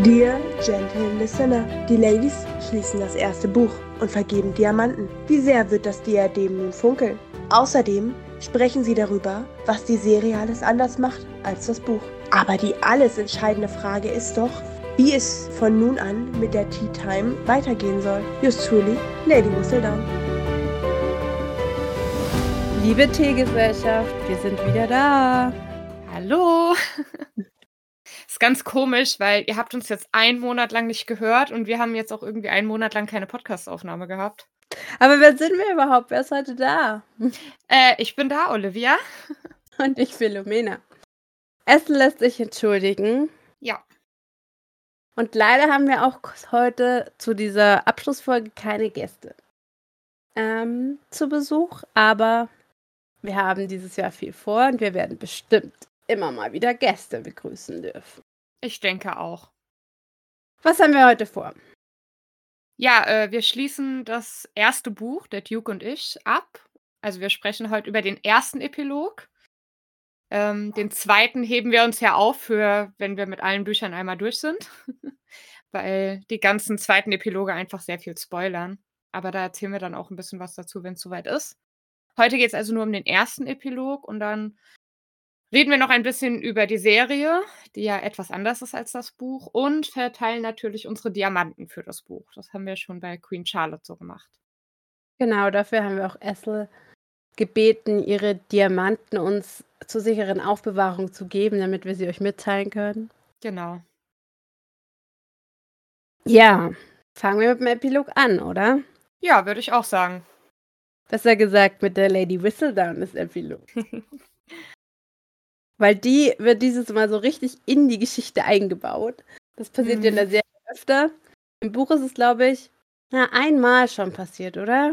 Dear Gentle Listener, die Ladies schließen das erste Buch und vergeben Diamanten. Wie sehr wird das Diadem nun funkeln? Außerdem sprechen sie darüber, was die Serie alles anders macht als das Buch. Aber die alles entscheidende Frage ist doch, wie es von nun an mit der Tea Time weitergehen soll. Just truly, Lady Whistledown. Liebe Teegesellschaft, wir sind wieder da. Hallo. ganz komisch, weil ihr habt uns jetzt einen Monat lang nicht gehört und wir haben jetzt auch irgendwie einen Monat lang keine Podcastaufnahme gehabt. Aber wer sind wir überhaupt? Wer ist heute da? Äh, ich bin da, Olivia. Und ich, Philomena. Essen lässt sich entschuldigen. Ja. Und leider haben wir auch heute zu dieser Abschlussfolge keine Gäste ähm, zu Besuch, aber wir haben dieses Jahr viel vor und wir werden bestimmt immer mal wieder Gäste begrüßen dürfen. Ich denke auch. Was haben wir heute vor? Ja, äh, wir schließen das erste Buch, der Duke und ich, ab. Also wir sprechen heute über den ersten Epilog. Ähm, den zweiten heben wir uns ja auf für, wenn wir mit allen Büchern einmal durch sind. Weil die ganzen zweiten Epiloge einfach sehr viel spoilern. Aber da erzählen wir dann auch ein bisschen was dazu, wenn es soweit ist. Heute geht es also nur um den ersten Epilog und dann reden wir noch ein bisschen über die Serie, die ja etwas anders ist als das Buch und verteilen natürlich unsere Diamanten für das Buch. Das haben wir schon bei Queen Charlotte so gemacht. Genau, dafür haben wir auch Essel gebeten, ihre Diamanten uns zur sicheren Aufbewahrung zu geben, damit wir sie euch mitteilen können. Genau. Ja, fangen wir mit dem Epilog an, oder? Ja, würde ich auch sagen. Besser gesagt mit der Lady Whistledown des Epilog. Weil die wird dieses Mal so richtig in die Geschichte eingebaut. Das passiert mhm. ja in der Serie öfter. Im Buch ist es, glaube ich, na, einmal schon passiert, oder?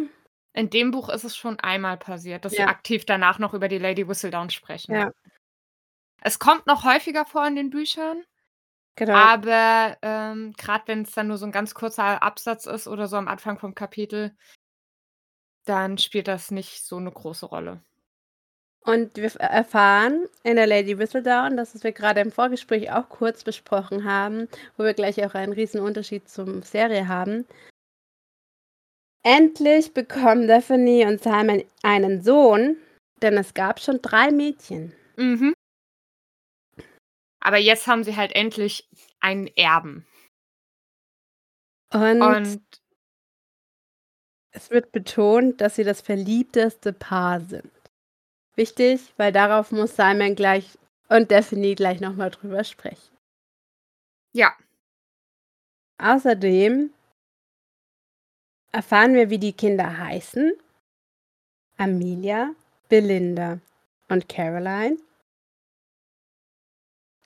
In dem Buch ist es schon einmal passiert, dass ja. sie aktiv danach noch über die Lady Whistledown sprechen. Ja. Es kommt noch häufiger vor in den Büchern. Genau. Aber ähm, gerade wenn es dann nur so ein ganz kurzer Absatz ist oder so am Anfang vom Kapitel, dann spielt das nicht so eine große Rolle. Und wir erfahren in der Lady Whistledown, das was wir gerade im Vorgespräch auch kurz besprochen haben, wo wir gleich auch einen riesen Unterschied zum Serie haben. Endlich bekommen Daphne und Simon einen Sohn, denn es gab schon drei Mädchen. Mhm. Aber jetzt haben sie halt endlich einen Erben. Und, und es wird betont, dass sie das verliebteste Paar sind. Wichtig, weil darauf muss Simon gleich und Daphne gleich nochmal drüber sprechen. Ja. Außerdem erfahren wir, wie die Kinder heißen. Amelia, Belinda und Caroline.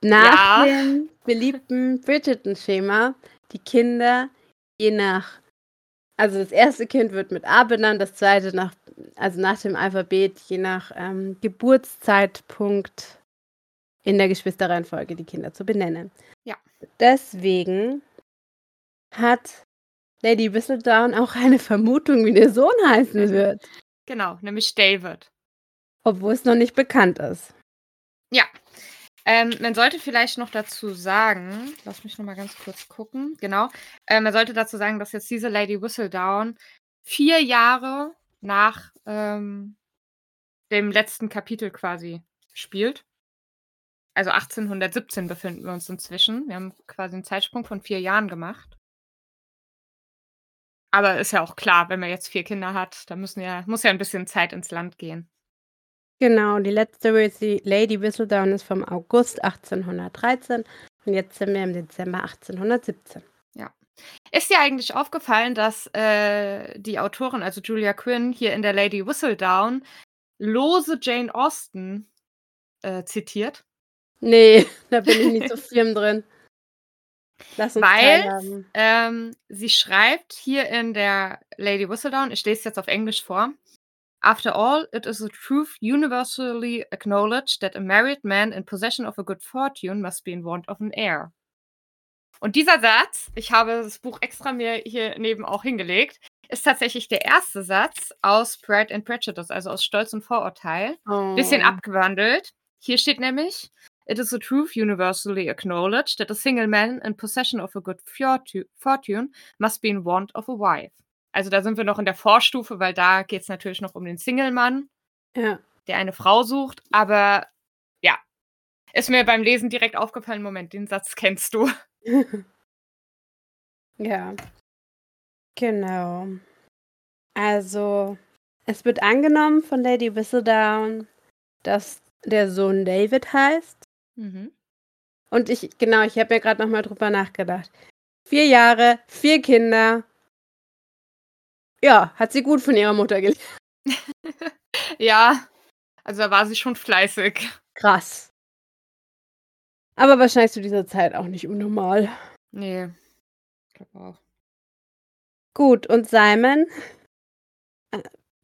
Nach ja. dem beliebten Bridgerton-Schema die Kinder je nach also das erste Kind wird mit A benannt, das zweite nach, also nach dem Alphabet, je nach ähm, Geburtszeitpunkt in der Geschwisterreihenfolge die Kinder zu benennen. Ja. Deswegen hat Lady Whistledown auch eine Vermutung, wie der Sohn heißen wird. Genau, nämlich David. Obwohl es noch nicht bekannt ist. Ja, ähm, man sollte vielleicht noch dazu sagen, lass mich noch mal ganz kurz gucken, genau. Äh, man sollte dazu sagen, dass jetzt diese Lady Whistledown vier Jahre nach ähm, dem letzten Kapitel quasi spielt. Also 1817 befinden wir uns inzwischen. Wir haben quasi einen Zeitsprung von vier Jahren gemacht. Aber ist ja auch klar, wenn man jetzt vier Kinder hat, da müssen ja, muss ja ein bisschen Zeit ins Land gehen. Genau, die letzte Lady Whistledown ist vom August 1813 und jetzt sind wir im Dezember 1817. Ist dir eigentlich aufgefallen, dass äh, die Autorin, also Julia Quinn, hier in der Lady Whistledown lose Jane Austen äh, zitiert? Nee, da bin ich nicht so firm drin. Lass uns Weil ähm, sie schreibt hier in der Lady Whistledown, ich lese es jetzt auf Englisch vor, After all, it is a truth universally acknowledged that a married man in possession of a good fortune must be in want of an heir. Und dieser Satz, ich habe das Buch extra mir hier neben auch hingelegt, ist tatsächlich der erste Satz aus Pride and Prejudice, also aus Stolz und Vorurteil. Oh. Bisschen abgewandelt. Hier steht nämlich, It is a truth universally acknowledged that a single man in possession of a good fortu- fortune must be in want of a wife. Also da sind wir noch in der Vorstufe, weil da geht es natürlich noch um den Single-Mann, Ja. der eine Frau sucht. Aber ja, ist mir beim Lesen direkt aufgefallen, Moment, den Satz kennst du. Ja. Genau. Also, es wird angenommen von Lady Whistledown, dass der Sohn David heißt. Mhm. Und ich, genau, ich habe mir gerade nochmal drüber nachgedacht. Vier Jahre, vier Kinder. Ja, hat sie gut von ihrer Mutter gelernt. Ja, also da war sie schon fleißig. Krass. Aber wahrscheinlich zu dieser Zeit auch nicht unnormal. Nee. Ich glaube auch. Gut, und Simon, äh,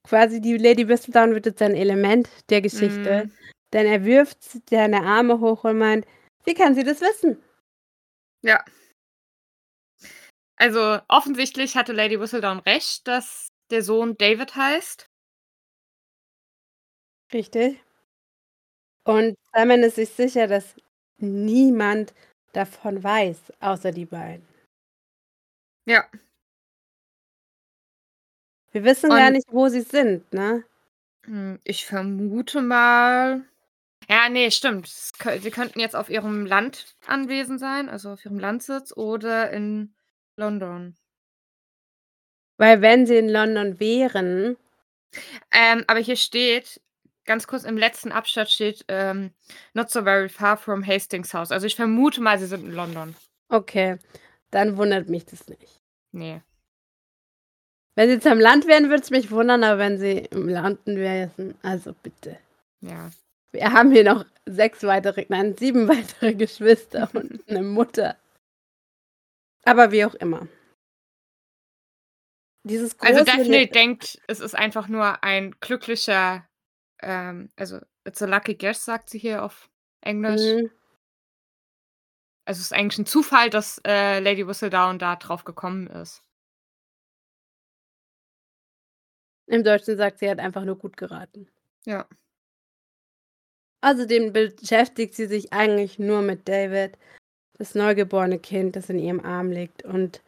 quasi die Lady Whistledown wird jetzt ein Element der Geschichte, Mm, denn er wirft seine Arme hoch und meint, wie kann sie das wissen? ja. Also offensichtlich hatte Lady Whistledown recht, dass der Sohn David heißt. Richtig. Und Simon ist sich sicher, dass niemand davon weiß, außer die beiden. Ja. Wir wissen gar Und- nicht, wo sie sind, ne? Hm, Ich vermute mal. Ja, nee, stimmt. Sie könnten jetzt auf ihrem Land anwesend sein, also auf ihrem Landsitz oder in London. Weil wenn sie in London wären, Ähm, aber hier steht, ganz kurz im letzten Abschnitt steht, ähm, not so very far from Hastings House. Also ich vermute mal, sie sind in London. okay, dann wundert mich das nicht. Nee. Wenn sie jetzt am Land wären, würde es mich wundern, aber wenn sie im Landen wären, also bitte. Ja. Wir haben hier noch sechs weitere, nein, sieben weitere Geschwister und eine Mutter. Aber wie auch immer. Dieses große Also Daphne denkt, es ist einfach nur ein glücklicher, ähm, also it's a lucky guess, sagt sie hier auf Englisch. Mhm. Also es ist eigentlich ein Zufall, dass äh, Lady Whistledown da drauf gekommen ist. Im Deutschen sagt sie, hat einfach nur gut geraten. Ja. Außerdem beschäftigt sie sich eigentlich nur mit David, das neugeborene Kind, das in ihrem Arm liegt und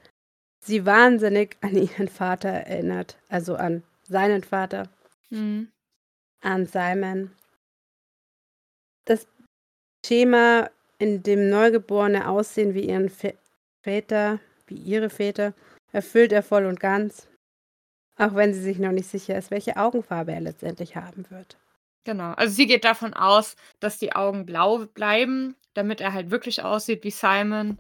sie wahnsinnig an ihren Vater erinnert, also an seinen Vater, Mhm. An Simon. Das Schema, in dem Neugeborene aussehen wie ihren Vä- Väter, wie ihre Väter, erfüllt er voll und ganz, auch wenn sie sich noch nicht sicher ist, welche Augenfarbe er letztendlich haben wird. Genau. Also sie geht davon aus, dass die Augen blau bleiben, damit er halt wirklich aussieht wie Simon.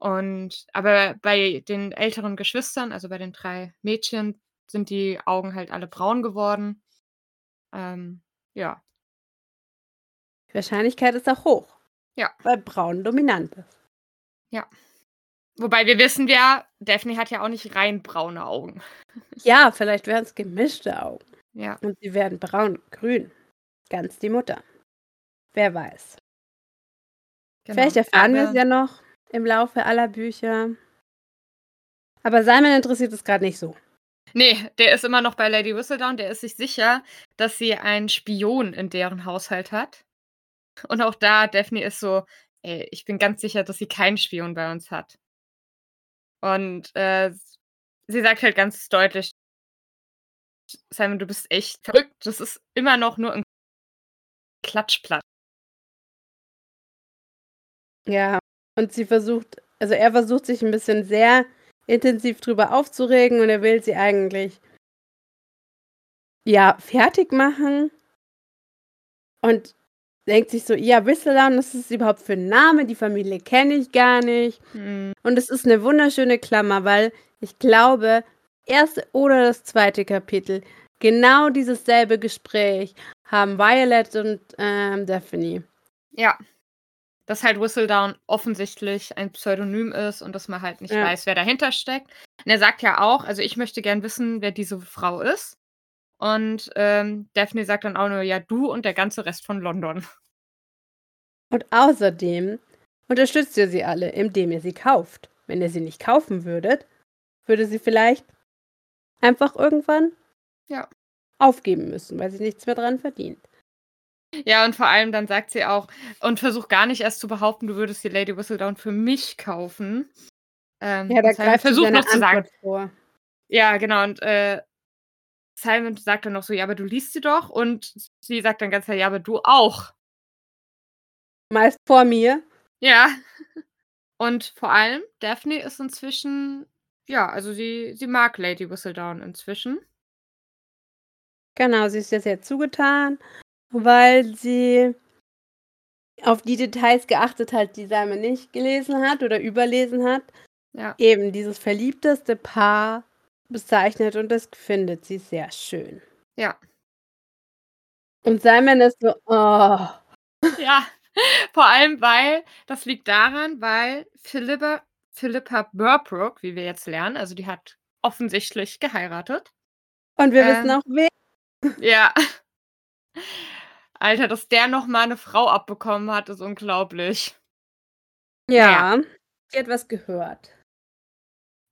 Und aber bei den älteren Geschwistern, also bei den drei Mädchen, sind die Augen halt alle braun geworden. Ähm, ja. Die Wahrscheinlichkeit ist auch hoch. Ja. Weil Braun dominant ist. Wobei wir wissen ja, Daphne hat ja auch nicht rein braune Augen. Ja, vielleicht wären es gemischte Augen. Ja. Und sie werden braun, grün. Ganz die Mutter. Wer weiß. Genau. Vielleicht erfahren wir es ja noch im Laufe aller Bücher. Aber Simon interessiert es gerade nicht so. Nee, der ist immer noch bei Lady Whistledown. Der ist sich sicher, dass sie einen Spion in deren Haushalt hat. Und auch da, Daphne ist so, ey, ich bin ganz sicher, dass sie keinen Spion bei uns hat. Und äh, sie sagt halt ganz deutlich, Simon, du bist echt verrückt. Das ist immer noch nur ein Klatschplatz. Ja. Und sie versucht, also er versucht sich ein bisschen sehr intensiv drüber aufzuregen und er will sie eigentlich ja fertig machen und denkt sich so, ja, Whistledown, was ist überhaupt für ein Name? Die Familie kenne ich gar nicht. Hm, Und es ist eine wunderschöne Klammer, weil ich glaube, erste oder das zweite Kapitel, genau dieses selbe Gespräch haben Violet und ähm, Daphne. Ja. Dass halt Whistledown offensichtlich ein Pseudonym ist und dass man halt nicht Ja. weiß, wer dahinter steckt. Und er sagt ja auch, also ich möchte gern wissen, wer diese Frau ist. Und ähm, Daphne sagt dann auch nur, ja, du und der ganze Rest von London. Und außerdem unterstützt ihr sie alle, indem ihr sie kauft. Wenn ihr sie nicht kaufen würdet, würde sie vielleicht einfach irgendwann Ja. aufgeben müssen, weil sie nichts mehr dran verdient. Ja, und vor allem dann sagt sie auch und versuch gar nicht erst zu behaupten, du würdest die Lady Whistledown für mich kaufen. Ähm, Ja, da greift versucht noch zu sagen Antwort vor. ja, genau und, äh, Simon sagt dann noch so: „Ja, aber du liest sie doch“ und sie sagt dann ganz klar: „Ja, aber du auch.“ Meist vor mir. Ja. Und vor allem Daphne ist inzwischen ja, also sie sie mag Lady Whistledown inzwischen. Genau, sie ist ihr sehr zugetan, weil sie auf die Details geachtet hat, die Simon nicht gelesen hat oder überlesen hat. Ja. Eben dieses verliebteste Paar bezeichnet und das findet sie sehr schön. Ja. Und Simon ist so: „Oh.“ Ja, vor allem, weil das liegt daran, weil Philippa Philippa Burbrook, wie wir jetzt lernen also die hat offensichtlich geheiratet. Und wir wissen Ähm auch wen. Ja. Alter, dass der noch mal 'ne Frau abbekommen hat, ist unglaublich. Ja, sie hat was gehört.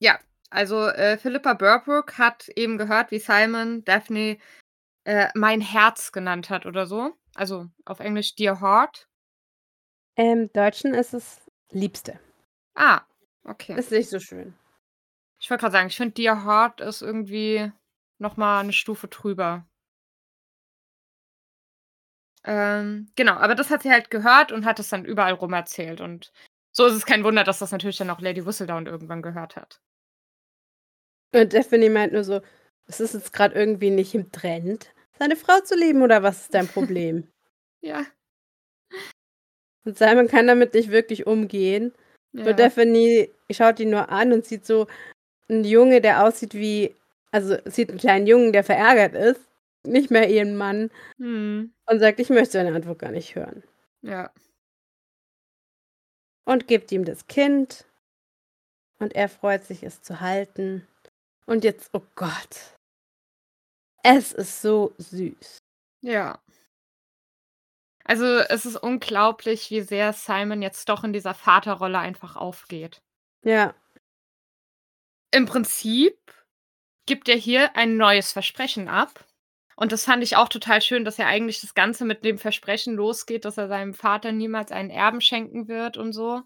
Ja, also, äh, Philippa Burbrook hat eben gehört, wie Simon Daphne, äh, „mein Herz“ genannt hat oder so. Also, auf Englisch „Dear Heart“. Im Deutschen ist es Liebste. Ah, okay. Ist nicht so schön. Ich wollte grad sagen, ich finde „Dear Heart“ ist irgendwie noch mal 'ne Stufe drüber. Ähm, genau, aber das hat sie halt gehört und hat es dann überall rum erzählt und so ist es kein Wunder, dass das natürlich dann auch Lady Whistledown irgendwann gehört hat. Und Daphne meint nur so: „Es ist jetzt grad irgendwie nicht im Trend, seine Frau zu lieben oder was ist dein Problem?“ Ja. Und Simon kann damit nicht wirklich umgehen. Ja. Und Daphne schaut ihn nur an und sieht so 'n Junge, der aussieht wie also, sieht 'n kleinen Jungen, der verärgert ist, nicht mehr ihren Mann Mhm. und sagt: „Ich möchte seine Antwort gar nicht hören.“ Ja. Und gibt ihm das Kind. Und er freut sich, es zu halten. Und jetzt oh Gott. Es ist so süß. Ja. Also, es ist unglaublich, wie sehr Simon jetzt doch in dieser Vaterrolle einfach aufgeht. Ja. Im Prinzip gibt er hier ein neues Versprechen ab. Und das fand ich auch total schön, dass er eigentlich das Ganze mit dem Versprechen losgeht, dass er seinem Vater niemals einen Erben schenken wird und so.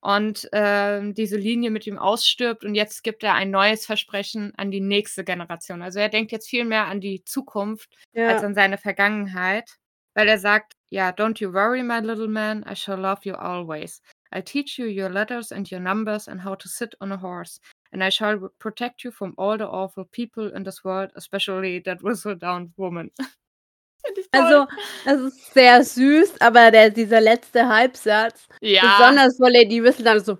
Und, ähm, diese Linie mit ihm ausstirbt und jetzt gibt er ein neues Versprechen an die nächste Generation. Also, er denkt jetzt viel mehr an die Zukunft als Ja. an seine Vergangenheit, weil er sagt: „Ja, don't you worry, my little man, I shall love you always. I'll teach you your letters and your numbers and how to sit on a horse. And I shall protect you from all the awful people in this world, especially that Whistledown woman.“ Finde ich toll. Also, es ist sehr süß, aber der dieser letzte Halbsatz, Ja. besonders vor Lady Whistledown so: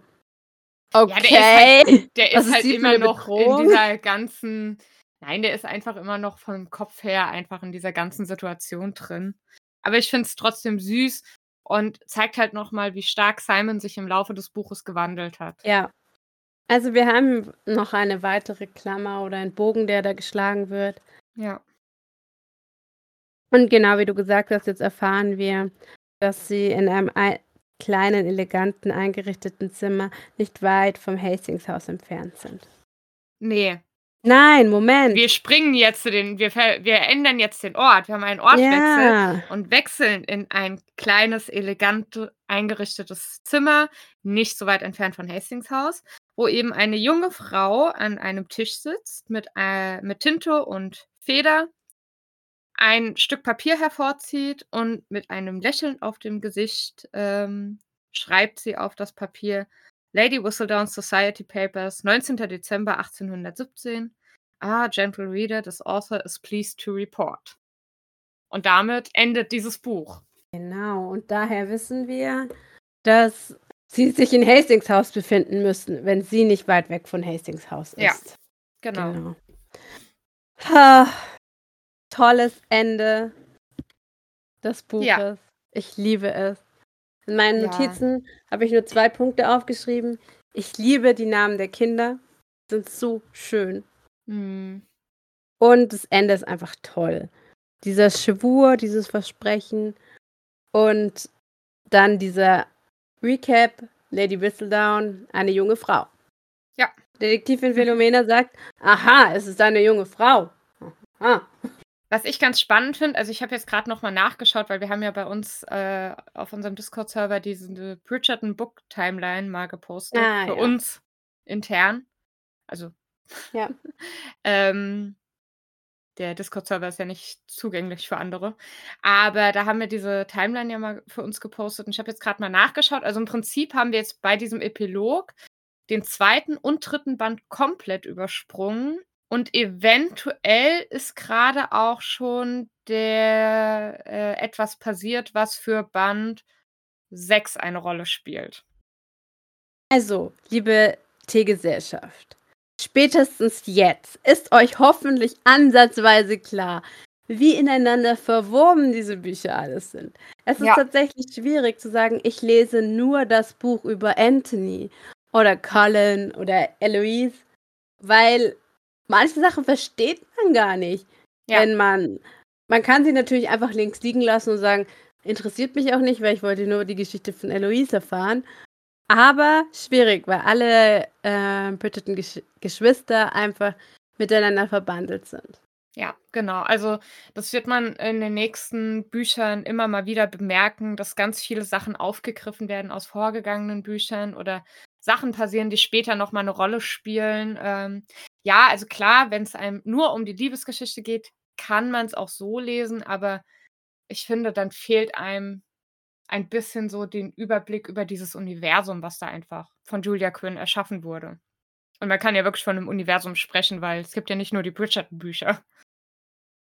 Ja, der ist „Okay, halt der ist ist halt immer noch in Bedrohung?“ dieser ganzen nein, der ist einfach immer noch vom Kopf her einfach in dieser ganzen Situation drin. Aber ich finde es trotzdem süß und zeigt halt noch mal, wie stark Simon sich im Laufe des Buches gewandelt hat. Ja. Also, wir haben noch eine weitere Klammer oder einen Bogen, der da geschlagen wird. Ja. Und genau wie du gesagt hast, jetzt erfahren wir, dass sie in einem ei kleinen, eleganten, eingerichteten Zimmer nicht weit vom Hastings-Haus entfernt sind. Ne. Nein, Moment. Wir springen jetzt zu den wir wir ändern jetzt den Ort. Wir haben einen Ortswechsel Ja. und wechseln in ein kleines, elegant eingerichtetes Zimmer, nicht so weit entfernt von Hastings Haus, wo eben eine junge Frau an einem Tisch sitzt mit, äh mit Tinte und Feder, ein Stück Papier hervorzieht und mit einem Lächeln auf dem Gesicht, ähm, schreibt sie auf das Papier: „Lady Whistledown Society Papers, 19. Dezember 1817. Ah, gentle reader, this author is pleased to report.“ Und damit endet dieses Buch. Genau, und daher wissen wir, dass sie sich in Hastings Haus befinden müssen, wenn sie nicht weit weg von Hastings Haus Ja. ist. Genau. Genau. Ha, tolles Ende des Buches. Ja. Ich liebe es. In meinen Ja. Notizen habe ich nur 2 Punkte aufgeschrieben. Ich liebe die Namen der Kinder, sind so schön. Mhm. Und das Ende ist einfach toll. Dieser Schwur, dieses Versprechen und dann dieser Recap, Lady Whistledown, eine junge Frau. Ja. Detektivin Philomena sagt: „Aha, es ist eine junge Frau.“ Aha. Was ich ganz spannend finde, also, ich habe jetzt grad noch mal nachgeschaut, weil wir haben ja bei uns, äh, auf unserem Discord-Server diese Bridgerton Book Timeline mal gepostet Ah, für ja. uns intern. Also Ja. ähm, der Discord-Server ist ja nicht zugänglich für andere. Aber da haben wir diese Timeline ja mal für uns gepostet und ich habe jetzt grad mal nachgeschaut. Also, im Prinzip haben wir jetzt bei diesem Epilog den 2. und 3. Band komplett übersprungen und eventuell ist grade auch schon der äh, etwas passiert, was für Band 6 eine Rolle spielt. Also, liebe Teegesellschaft, spätestens jetzt ist euch hoffentlich ansatzweise klar, wie ineinander verwoben diese Bücher alles sind. Es ist Ja. tatsächlich schwierig zu sagen, ich lese nur das Buch über Anthony oder Colin oder Eloise, weil manche Sachen versteht man gar nicht, Ja. wenn man man kann sie natürlich einfach links liegen lassen und sagen: „Interessiert mich auch nicht, weil ich wollte nur die Geschichte von Eloise erfahren.“ Aber schwierig, weil alle, äh, Bridgerton-Gesch Geschwister einfach miteinander verbandelt sind. Ja, genau. Also, das wird man in den nächsten Büchern immer mal wieder bemerken, dass ganz viele Sachen aufgegriffen werden aus vorgegangenen Büchern oder Sachen passieren, die später noch mal 'ne Rolle spielen. Ähm, ja, also klar, wenn's einem nur um die Liebesgeschichte geht, kann man's auch so lesen, aber ich finde, dann fehlt einem ein bisschen so den Überblick über dieses Universum, was da einfach von Julia Quinn erschaffen wurde. Und man kann ja wirklich von 'nem Universum sprechen, weil es gibt ja nicht nur die Bridgerton-Bücher.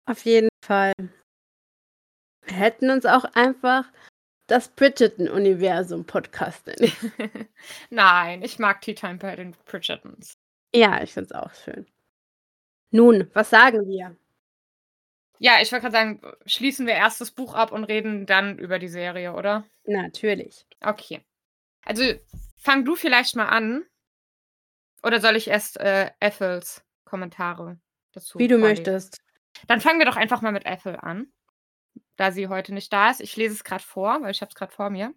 Auf jeden Fall. Wir hätten uns auch einfach das Bridgerton-Universum podcasten. Nein, ich mag Tea Time bei den Bridgertons. Ja, ich finde es auch schön. Nun, was sagen wir? Ja, ich wollte grad sagen, schließen wir erst das Buch ab und reden dann über die Serie, oder? Natürlich. Okay. Also, fang du vielleicht mal an. Oder soll ich erst, äh, Ethels Kommentare dazu Wie du vorlesen? möchtest. Dann fangen wir doch einfach mal mit Ethel an, da sie heute nicht da ist. Ich lese es grad vor, weil ich habe es grad vor mir.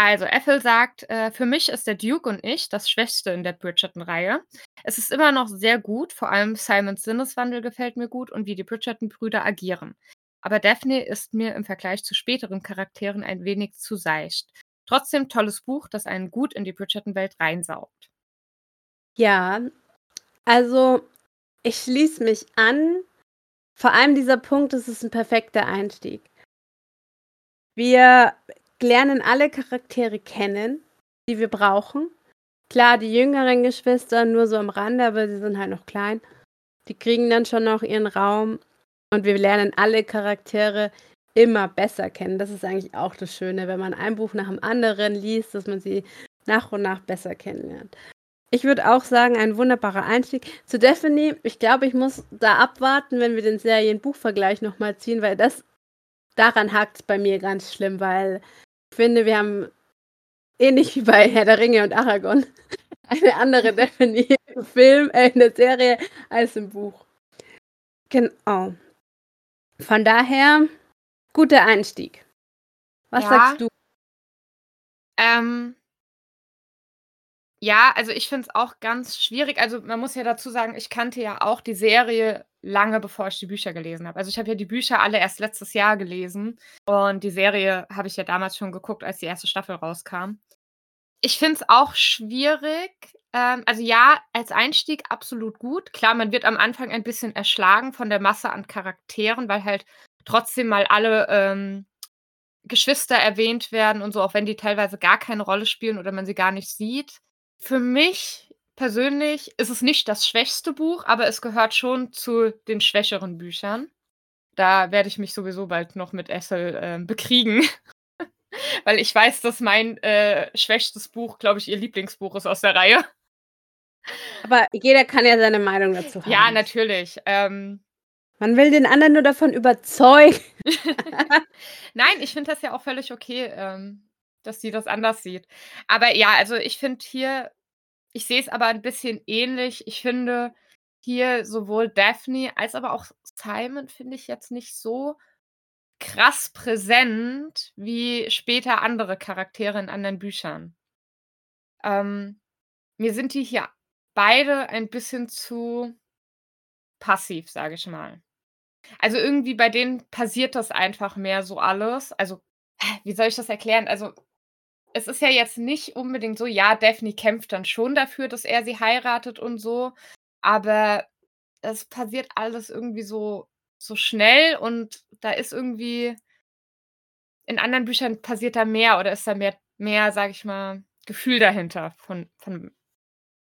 Also, Ethel sagt, äh: „Für mich ist der Duke und ich das Schwächste in der Bridgerton-Reihe. Es ist immer noch sehr gut, vor allem Simons Sinneswandel gefällt mir gut und wie die Bridgerton-Brüder agieren. Aber Daphne ist mir im Vergleich zu späteren Charakteren ein wenig zu seicht. Trotzdem tolles Buch, das einen gut in die Bridgerton-Welt reinsaugt.“ Ja, also, ich schließe mich an. Vor allem dieser Punkt, das ist 'n perfekter Einstieg. Wir lernen alle Charaktere kennen, die wir brauchen. Klar, die jüngeren Geschwister nur so am Rande, aber sie sind halt noch klein. Die kriegen dann schon noch ihren Raum und wir lernen alle Charaktere immer besser kennen. Das ist eigentlich auch das Schöne, wenn man ein Buch nach dem anderen liest, dass man sie nach und nach besser kennenlernt. Ich würde auch sagen, ein wunderbarer Einstieg. Zu Daphne, ich glaube, ich muss da abwarten, wenn wir den Serien-Buch-Vergleich noch mal ziehen, weil das daran hakt's bei mir ganz schlimm, weil finde, wir haben ähnlich wie bei Herr der Ringe und Aragon eine andere Daphne im Film äh, in der Serie als im Buch. Genau. Von daher, guter Einstieg. Was Ja. sagst du? Ähm ja, also, ich finde es auch ganz schwierig. Also, man muss ja dazu sagen, ich kannte ja auch die Serie lange, bevor ich die Bücher gelesen habe. Also, ich habe ja die Bücher alle erst letztes Jahr gelesen und die Serie habe ich ja damals schon geguckt, als die 1. Staffel rauskam. Ich finde es auch schwierig. Ähm, also, ja, als Einstieg absolut gut. Klar, man wird am Anfang ein bisschen erschlagen von der Masse an Charakteren, weil halt trotzdem mal alle, ähm, Geschwister erwähnt werden und so, auch wenn die teilweise gar keine Rolle spielen oder man sie gar nicht sieht. Für mich persönlich ist es nicht das schwächste Buch, aber es gehört schon zu den schwächeren Büchern. Da werde ich mich sowieso bald noch mit Ethel, ähm, bekriegen, weil ich weiß, dass mein, äh, schwächstes Buch, glaube ich, ihr Lieblingsbuch ist aus der Reihe. Aber jeder kann ja seine Meinung dazu haben. Ja, natürlich. Ähm Man will den anderen nur davon überzeugen. Nein, ich finde das ja auch völlig okay, ähm, dass sie das anders sieht. Aber ja, also, ich finde hier ich sehe es aber ein bisschen ähnlich. Ich finde hier sowohl Daphne als aber auch Simon finde ich jetzt nicht so krass präsent wie später andere Charaktere in anderen Büchern. Ähm, mir sind die hier beide ein bisschen zu passiv, sage ich mal. Also, irgendwie bei denen passiert das einfach mehr so alles. Also, wie soll ich das erklären? Also, es ist ja jetzt nicht unbedingt so ja, Daphne kämpft dann schon dafür, dass er sie heiratet und so, aber es passiert alles irgendwie so so schnell und da ist irgendwie in anderen Büchern passiert da mehr oder ist da mehr mehr, sage ich mal, Gefühl dahinter von von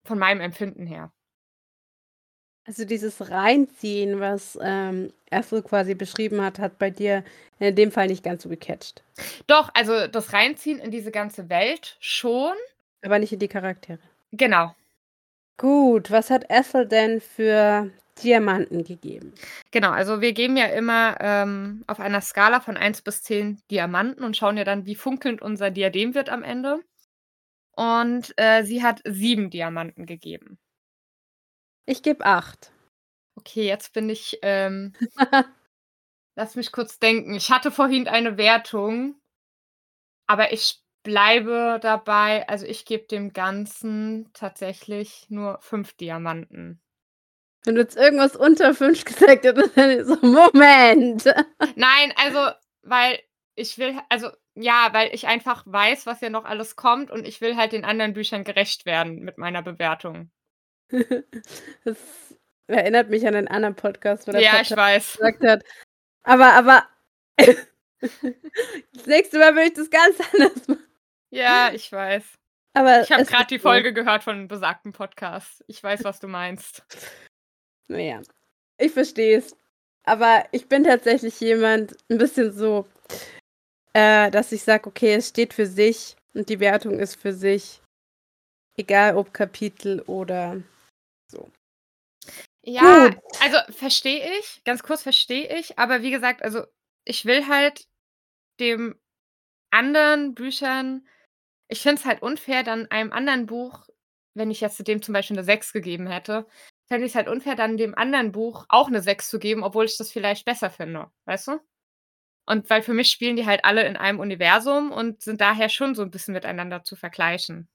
von meinem Empfinden her. Also dieses Reinziehen, was, ähm, Ethel quasi beschrieben hat, hat bei dir in dem Fall nicht ganz so gecatcht? Doch, also das Reinziehen in diese ganze Welt schon. Aber nicht in die Charaktere. Genau. Gut, was hat Ethel denn für Diamanten gegeben? Genau, also wir geben ja immer, ähm, auf einer Skala von 1 bis 10 Diamanten und schauen ja dann, wie funkelnd unser Diadem wird am Ende. Und, äh, sie hat 7 Diamanten gegeben. Ich gebe 8. Okay, jetzt bin ich, ähm lass mich kurz denken. Ich hatte vorhin eine Wertung, aber ich bleibe dabei. Also, ich gebe dem Ganzen tatsächlich nur 5 Diamanten. Wenn du jetzt irgendwas unter 5 gesagt hättest, dann ich so: „Moment!“ Nein, also, weil ich will also, ja, weil ich einfach weiß, was ja noch alles kommt und ich will halt den anderen Büchern gerecht werden mit meiner Bewertung. Das erinnert mich an einen anderen Podcast, wo der Ja, Podcast ich weiß. gesagt hat aber aber das nächste Mal will ich das ganz anders machen. Ja, ich weiß. Aber Ich habe ist die. Folge gehört von besagtem Podcast. Ich weiß, was du meinst. Na ja, ich verstehe es. Aber ich bin tatsächlich jemand 'n bisschen so, äh, dass ich sage: „Okay, es steht für sich und die Wertung ist für sich.“ Egal ob Kapitel oder so. Ja, Gut. also, verstehe ich. Ganz kurz, verstehe ich. Aber wie gesagt, also, ich will halt dem anderen Büchern ich finde es halt unfair, dann einem anderen Buch wenn ich jetzt dem zum Beispiel 'ne 6 gegeben hätte, fände ich's halt unfair, dann dem anderen Buch auch 'ne 6 zu geben, obwohl ich das vielleicht besser finde, weißt du? Und weil für mich spielen die halt alle in einem Universum und sind daher schon so 'n bisschen miteinander zu vergleichen.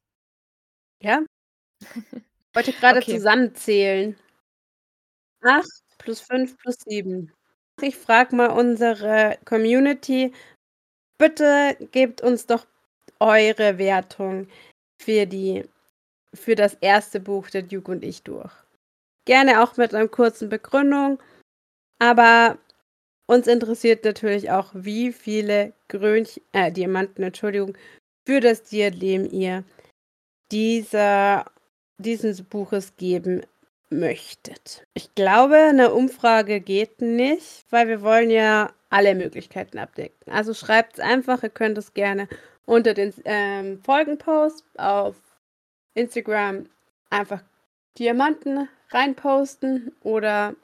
Ja? Ich wollte grade Okay. zusammenzählen. 8 plus 5 plus 7. Ich frage mal unsere Community: Bitte gebt uns doch eure Wertung für die für das erste Buch „Der Duke und ich“ durch. Gerne auch mit 'ner kurzen Begründung, aber uns interessiert natürlich auch, wie viele Krönch äh, Diamanten, Entschuldigung, für das Diadem ihr dieser dieses Buches geben möchtet. Ich glaube, 'ne Umfrage geht nicht, weil wir wollen ja alle Möglichkeiten abdecken. Also, schreibt's einfach. Ihr könnt es gerne unter den ähm, Folgenpost auf Instagram einfach Diamanten reinposten oder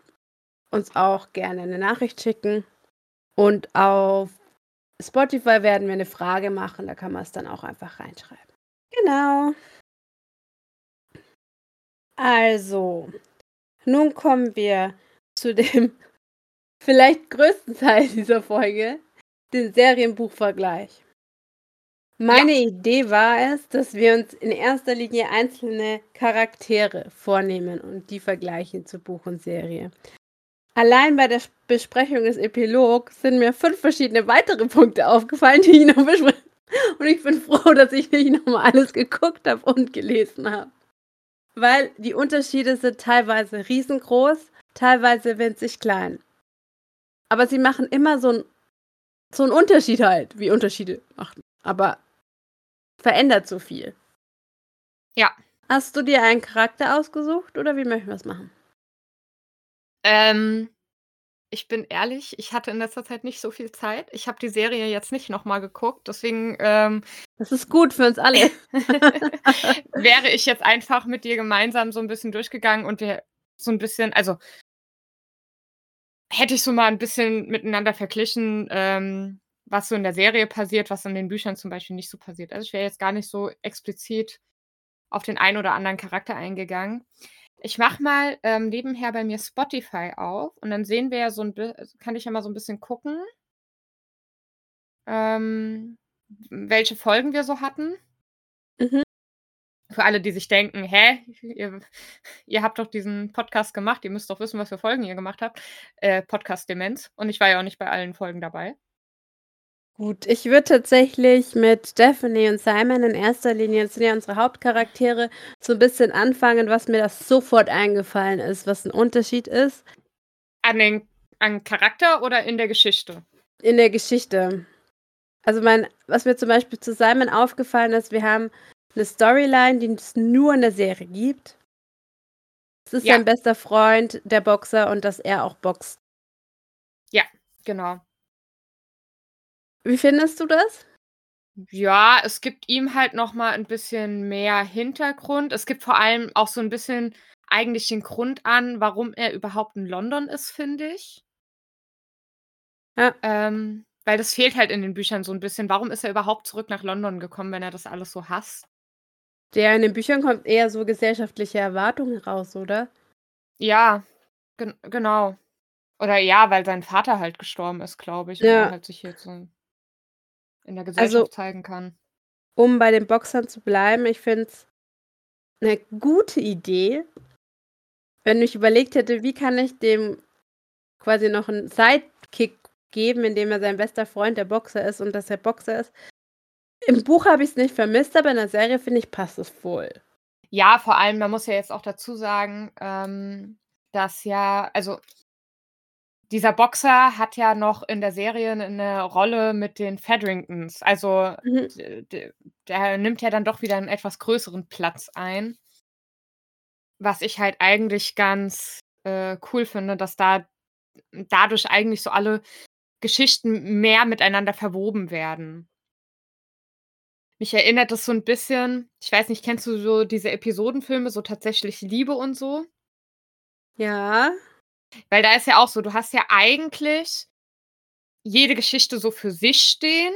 uns auch gerne 'ne Nachricht schicken. Und auf Spotify werden wir 'ne Frage machen, da kann man's dann auch einfach reinschreiben. Genau. Also, nun kommen wir zu dem vielleicht größten Teil dieser Folge, den Serienbuchvergleich. Meine Ja. Idee war es, dass wir uns in erster Linie einzelne Charaktere vornehmen und die vergleichen zu Buch und Serie. Allein bei der Besprechung des Epilogs sind mir 5 verschiedene weitere Punkte aufgefallen, die ich noch bespre und ich bin froh, dass ich nicht noch mal alles geguckt habe und gelesen habe. Weil die Unterschiede sind teilweise riesengroß, teilweise winzig klein. Aber sie machen immer so 'n so 'n Unterschied halt, wie Unterschiede machen, aber verändert so viel. Ja. Hast du dir einen Charakter ausgesucht oder wie möchten wir's machen? Ähm, ich bin ehrlich, ich hatte in letzter Zeit nicht so viel Zeit. Ich habe die Serie jetzt nicht noch mal geguckt, deswegen, ähm Das ist gut für uns alle. wäre ich jetzt einfach mit dir gemeinsam so 'n bisschen durchgegangen und wir so 'n bisschen also hätte ich so mal 'n bisschen miteinander verglichen, ähm, was so in der Serie passiert, was in den Büchern zum Beispiel nicht so passiert. Also, ich wäre jetzt gar nicht so explizit auf den einen oder anderen Charakter eingegangen. Ich mache mal, ähm, nebenher bei mir Spotify auf und dann sehen wir ja so 'n bi kann ich ja mal so 'n bisschen gucken ähm, welche Folgen wir so hatten. Mhm. Für alle, die sich denken, hä, ihr, ihr habt doch diesen Podcast gemacht, ihr müsst doch wissen, was für Folgen ihr gemacht habt. Äh, Podcast Demenz. Und ich war ja auch nicht bei allen Folgen dabei. Gut, ich würde tatsächlich mit Stephanie und Simon in erster Linie, das sind ja unsere Hauptcharaktere, so ein bisschen anfangen, was mir das sofort eingefallen ist, was ein Unterschied ist. An den an Charakter oder in der Geschichte? In der Geschichte. Also mein, was mir zum Beispiel zu Simon aufgefallen ist, wir haben eine Storyline, die es nur in der Serie gibt. Es ist Ja. sein bester Freund, der Boxer, und dass er auch boxt. Ja, genau. Wie findest du das? Ja, es gibt ihm halt noch mal ein bisschen mehr Hintergrund. Es gibt vor allem auch so ein bisschen eigentlich den Grund an, warum er überhaupt in London ist, finde ich. Ja. Ähm, weil das fehlt halt in den Büchern so ein bisschen. Warum ist er überhaupt zurück nach London gekommen, wenn er das alles so hasst? Der in den Büchern kommt eher so gesellschaftliche Erwartungen raus, oder? Ja, gen genau. Oder ja, weil sein Vater halt gestorben ist, glaube ich, und Ja. er halt sich jetzt so in der Gesellschaft Also zeigen kann. um bei den Boxern zu bleiben, ich finde es eine gute Idee, wenn ich überlegt hätte, wie kann ich dem quasi noch einen Sidekick geben, indem er sein bester Freund der Boxer ist und dass er Boxer ist. Im Buch habe ich es nicht vermisst, aber in der Serie finde ich, passt es voll. Ja, vor allem, man muss ja jetzt auch dazu sagen, ähm, dass ja, also dieser Boxer hat ja noch in der Serie eine Rolle mit den Featheringtons. Also Mhm. der nimmt ja dann doch wieder einen etwas größeren Platz ein. Was ich halt eigentlich ganz äh, cool finde, dass da dadurch eigentlich so alle Geschichten mehr miteinander verwoben werden. Mich erinnert das so ein bisschen, ich weiß nicht, kennst du so diese Episodenfilme, so tatsächlich Liebe und so? Ja. Weil da ist ja auch so, du hast ja eigentlich jede Geschichte so für sich stehen,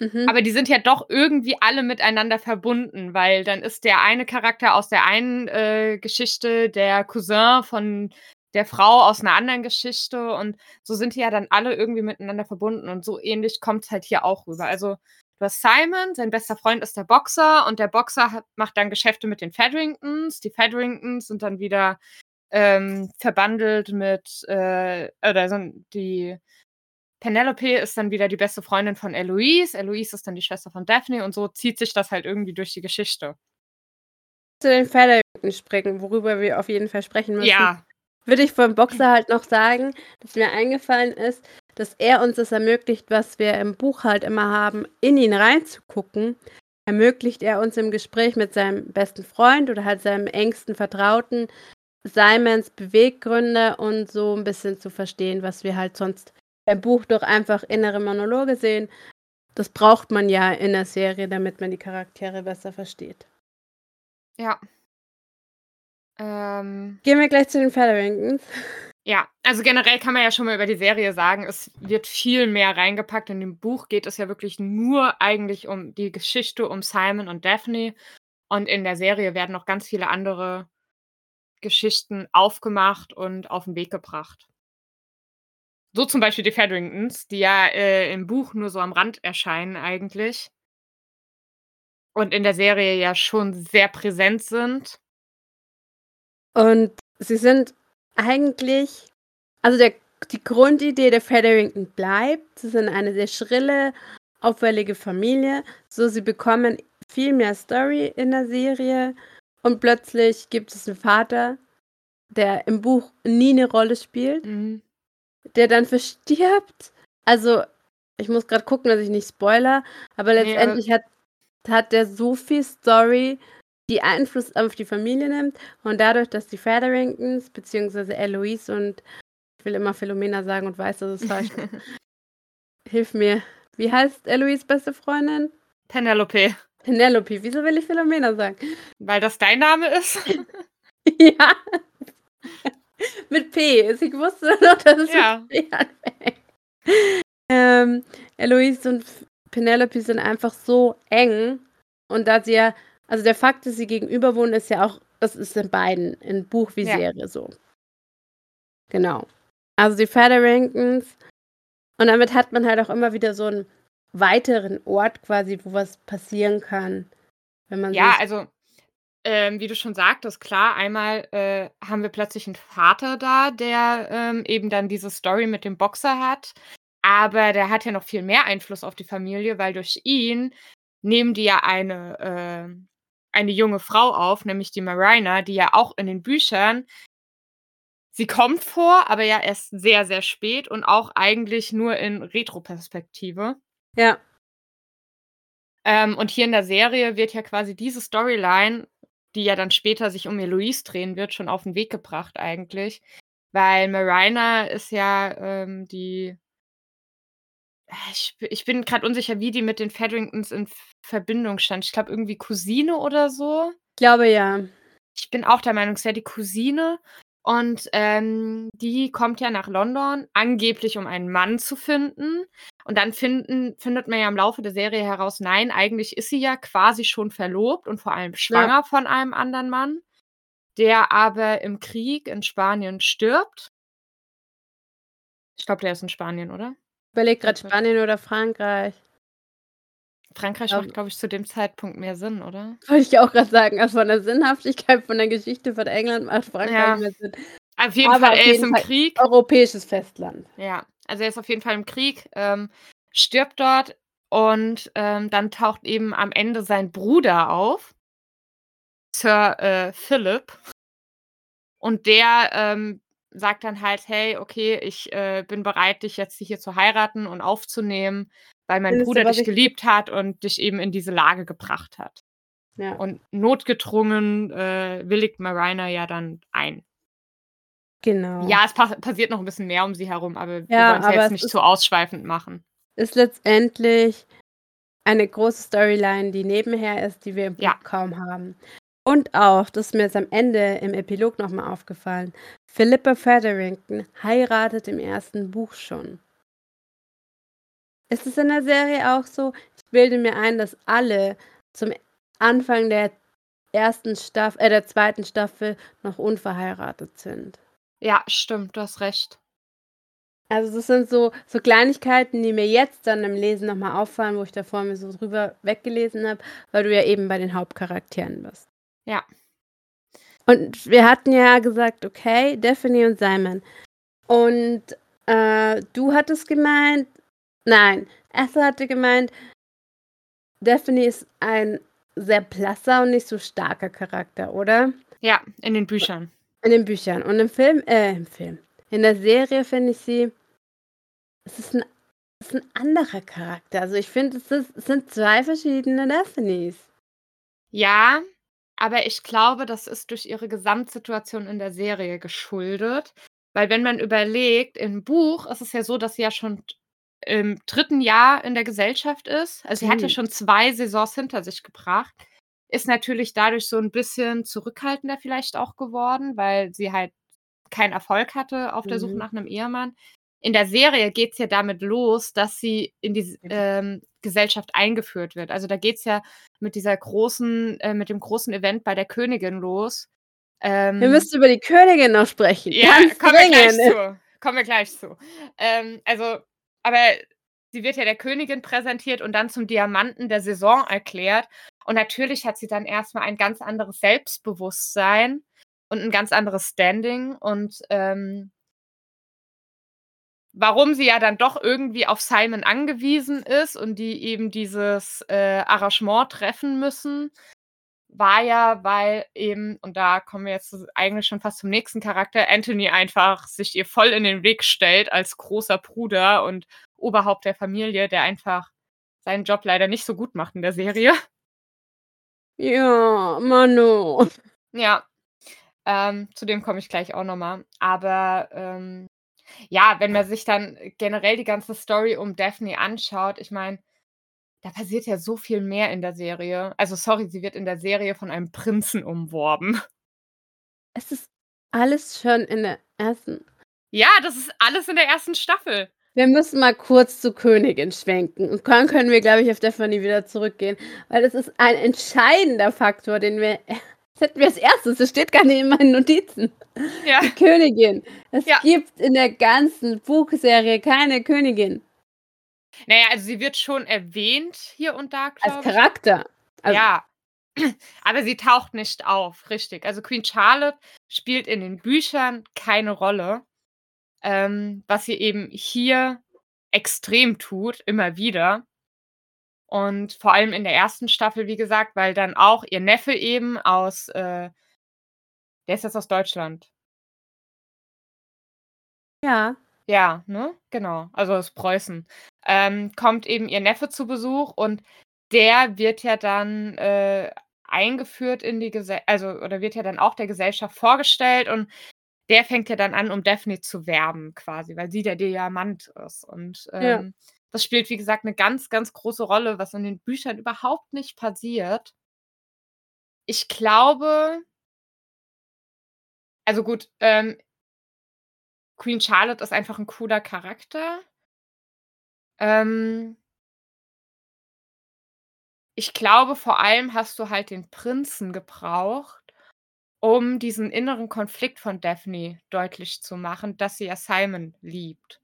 Mhm. aber die sind ja doch irgendwie alle miteinander verbunden, weil dann ist der eine Charakter aus der einen äh, Geschichte der Cousin von der Frau aus einer anderen Geschichte und so sind die ja dann alle irgendwie miteinander verbunden und so ähnlich kommt es halt hier auch rüber. Also du hast Simon, sein bester Freund ist der Boxer und der Boxer hat, macht dann Geschäfte mit den Featheringtons. Die Featheringtons sind dann wieder ähm, verbandelt mit, äh, oder sind die Penelope ist dann wieder die beste Freundin von Eloise. Eloise ist dann die Schwester von Daphne und so zieht sich das halt irgendwie durch die Geschichte. Zu den Featherwing springen, worüber wir auf jeden Fall sprechen müssen. Ja, würde ich vom Boxer halt noch sagen, dass mir eingefallen ist, dass er uns das ermöglicht, was wir im Buch halt immer haben, in ihn reinzugucken. Ermöglicht er uns im Gespräch mit seinem besten Freund oder halt seinem engsten Vertrauten Simons Beweggründe und so ein bisschen zu verstehen, was wir halt sonst im Buch durch einfach innere Monologe sehen. Das braucht man ja in der Serie, damit man die Charaktere besser versteht. ja. Ähm, Gehen wir gleich zu den Featheringtons. ja, also generell kann man ja schon mal über die Serie sagen, es wird viel mehr reingepackt. In dem Buch geht es ja wirklich nur eigentlich um die Geschichte um Simon und Daphne. Und in der Serie werden noch ganz viele andere Geschichten aufgemacht und auf den Weg gebracht. So zum Beispiel die Featheringtons, die ja äh, im Buch nur so am Rand erscheinen eigentlich. Und in der Serie ja schon sehr präsent sind. Und sie sind eigentlich, also der, die Grundidee der Featherington bleibt. Sie sind eine sehr schrille, auffällige Familie. So, sie bekommen viel mehr Story in der Serie. Und plötzlich gibt es einen Vater, der im Buch nie eine Rolle spielt, Mhm. der dann verstirbt. Also, ich muss gerade gucken, dass ich nicht spoiler, aber Nee, letztendlich hat, hat der so viel Story, die Einfluss auf die Familie nimmt. Und dadurch, dass die Featheringtons, beziehungsweise Eloise und ich will immer Philomena sagen und weiß, dass es falsch ist. Hilf mir. Wie heißt Eloise beste Freundin? Penelope. Penelope. Wieso will ich Philomena sagen? Weil das dein Name ist? ja. mit P. Ich wusste noch, dass es Ja. mit P anfängt. Ähm, Eloise und Penelope sind einfach so eng. Und da sie ja, also der Fakt, dass sie gegenüber wohnen, ist ja auch, das ist in beiden, in Buch wie Ja. Serie so. Genau. Also die Featheringtons. Und damit hat man halt auch immer wieder so einen weiteren Ort quasi, wo was passieren kann. Wenn man Ja, also ähm, wie du schon sagtest, klar, einmal äh, haben wir plötzlich einen Vater da, der ähm, eben dann diese Story mit dem Boxer hat. Aber der hat ja noch viel mehr Einfluss auf die Familie, weil durch ihn nehmen die ja eine, äh, eine junge Frau auf, nämlich die Marina, die ja auch in den Büchern, sie kommt vor, aber ja erst sehr, sehr spät und auch eigentlich nur in Retroperspektive. Ja. Ähm, und hier in der Serie wird ja quasi diese Storyline, die ja dann später sich um Eloise drehen wird, schon auf den Weg gebracht eigentlich. Weil Marina ist ja ähm, die. Ich, ich bin gerade unsicher, wie die mit den Featheringtons in Verbindung stand. Ich glaube, irgendwie Cousine oder so. Ich glaube ja. Ich bin auch der Meinung, es wäre die Cousine. Und ähm, die kommt ja nach London, angeblich um einen Mann zu finden. Und dann finden, findet man ja im Laufe der Serie heraus, nein, eigentlich ist sie ja quasi schon verlobt und vor allem schwanger ja. von einem anderen Mann, der aber im Krieg in Spanien stirbt. Ich glaube, der ist in Spanien, oder? Überleg gerade Spanien oder Frankreich. Frankreich macht, glaube ich, zu dem Zeitpunkt mehr Sinn, oder? Wollte ich auch gerade sagen. Also von der Sinnhaftigkeit von der Geschichte von England macht Frankreich ja. mehr Sinn. Auf jeden Aber Fall, er ist im Fall Krieg. Europäisches Festland. Ja, also er ist auf jeden Fall im Krieg, ähm, stirbt dort und ähm, dann taucht eben am Ende sein Bruder auf, Sir äh, Philip. Und der ähm, sagt dann halt, hey, okay, ich äh, bin bereit, dich jetzt hier zu heiraten und aufzunehmen weil mein Bruder dich geliebt hat und dich eben in diese Lage gebracht hat. Ja. Und notgedrungen äh, willigt Marina ja dann ein. Genau. Ja, es pa passiert noch ein bisschen mehr um sie herum, aber wir wollen es jetzt nicht zu ausschweifend machen. Ist letztendlich eine große Storyline, die nebenher ist, die wir im Buch ja. kaum haben. Und auch, das ist mir jetzt am Ende im Epilog nochmal aufgefallen, Philippa Featherington heiratet im ersten Buch schon. Ist es in der Serie auch so? Ich bilde mir ein, dass alle zum Anfang der ersten Staffel, äh, der zweiten Staffel noch unverheiratet sind. Ja, stimmt, du hast recht. Also das sind so, so Kleinigkeiten, die mir jetzt dann im Lesen nochmal auffallen, wo ich davor mir so drüber weggelesen habe, weil du ja eben bei den Hauptcharakteren bist. Ja. Und wir hatten ja gesagt, okay, Daphne und Simon. Und äh, du hattest gemeint, Nein, Esther hatte gemeint, Daphne ist ein sehr blasser und nicht so starker Charakter, oder? Ja, in den Büchern. In den Büchern. Und im Film, äh, im Film. In der Serie finde ich sie, es ist ein, es ist ein anderer Charakter. Also ich finde, es, es sind zwei verschiedene Daphnes. Ja, aber ich glaube, das ist durch ihre Gesamtsituation in der Serie geschuldet. Weil wenn man überlegt, im Buch ist es ja so, dass sie ja schon im dritten Jahr in der Gesellschaft ist. Also sie hat ja mhm. schon zwei Saisons hinter sich gebracht. Ist natürlich dadurch so ein bisschen zurückhaltender vielleicht auch geworden, weil sie halt keinen Erfolg hatte auf der Suche mhm. nach einem Ehemann. In der Serie geht es ja damit los, dass sie in die ähm, Gesellschaft eingeführt wird. Also da geht es ja mit dieser großen, äh, mit dem großen Event bei der Königin los. Ähm, wir müssen über die Königin noch sprechen. Ja, kommen wir gleich zu. Kommen wir gleich zu. Ähm, also aber sie wird ja der Königin präsentiert und dann zum Diamanten der Saison erklärt. Und natürlich hat sie dann erstmal ein ganz anderes Selbstbewusstsein und ein ganz anderes Standing. Und ähm, warum sie ja dann doch irgendwie auf Simon angewiesen ist und die eben dieses äh, Arrangement treffen müssen, war ja, weil eben, und da kommen wir jetzt eigentlich schon fast zum nächsten Charakter, Anthony einfach sich ihr voll in den Weg stellt als großer Bruder und Oberhaupt der Familie, der einfach seinen Job leider nicht so gut macht in der Serie. Ja, Manu. Ja, ähm, zu dem komme ich gleich auch nochmal. Aber ähm, ja, wenn man sich dann generell die ganze Story um Daphne anschaut, ich meine, da passiert ja so viel mehr in der Serie. Also sorry, sie wird in der Serie von einem Prinzen umworben. Es ist alles schon in der ersten. Ja, das ist alles in der ersten Staffel. Wir müssen mal kurz zur Königin schwenken. Und dann können wir, glaube ich, auf Stephanie wieder zurückgehen. Weil das ist ein entscheidender Faktor, den wir. Das hätten wir als erstes, das steht gar nicht in meinen Notizen. Ja. Die Königin. Es ja. gibt in der ganzen Buchserie keine Königin. Naja, also sie wird schon erwähnt hier und da, Als Charakter. Also, ja. Aber sie taucht nicht auf, richtig. Also Queen Charlotte spielt in den Büchern keine Rolle, ähm, was sie eben hier extrem tut, immer wieder. Und vor allem in der ersten Staffel, wie gesagt, weil dann auch ihr Neffe eben aus, äh, der ist jetzt aus Deutschland. Ja. Ja, ne? Genau, also aus Preußen. Ähm, kommt eben ihr Neffe zu Besuch und der wird ja dann äh, eingeführt in die Gesellschaft, also oder wird ja dann auch der Gesellschaft vorgestellt und der fängt ja dann an, um Daphne zu werben, quasi, weil sie der Diamant ist. Und ähm, ja. das spielt, wie gesagt, eine ganz, ganz große Rolle, was in den Büchern überhaupt nicht passiert. Ich glaube, also gut, ähm, Queen Charlotte ist einfach ein cooler Charakter. Ähm, ich glaube, vor allem hast du halt den Prinzen gebraucht, um diesen inneren Konflikt von Daphne deutlich zu machen, dass sie ja Simon liebt.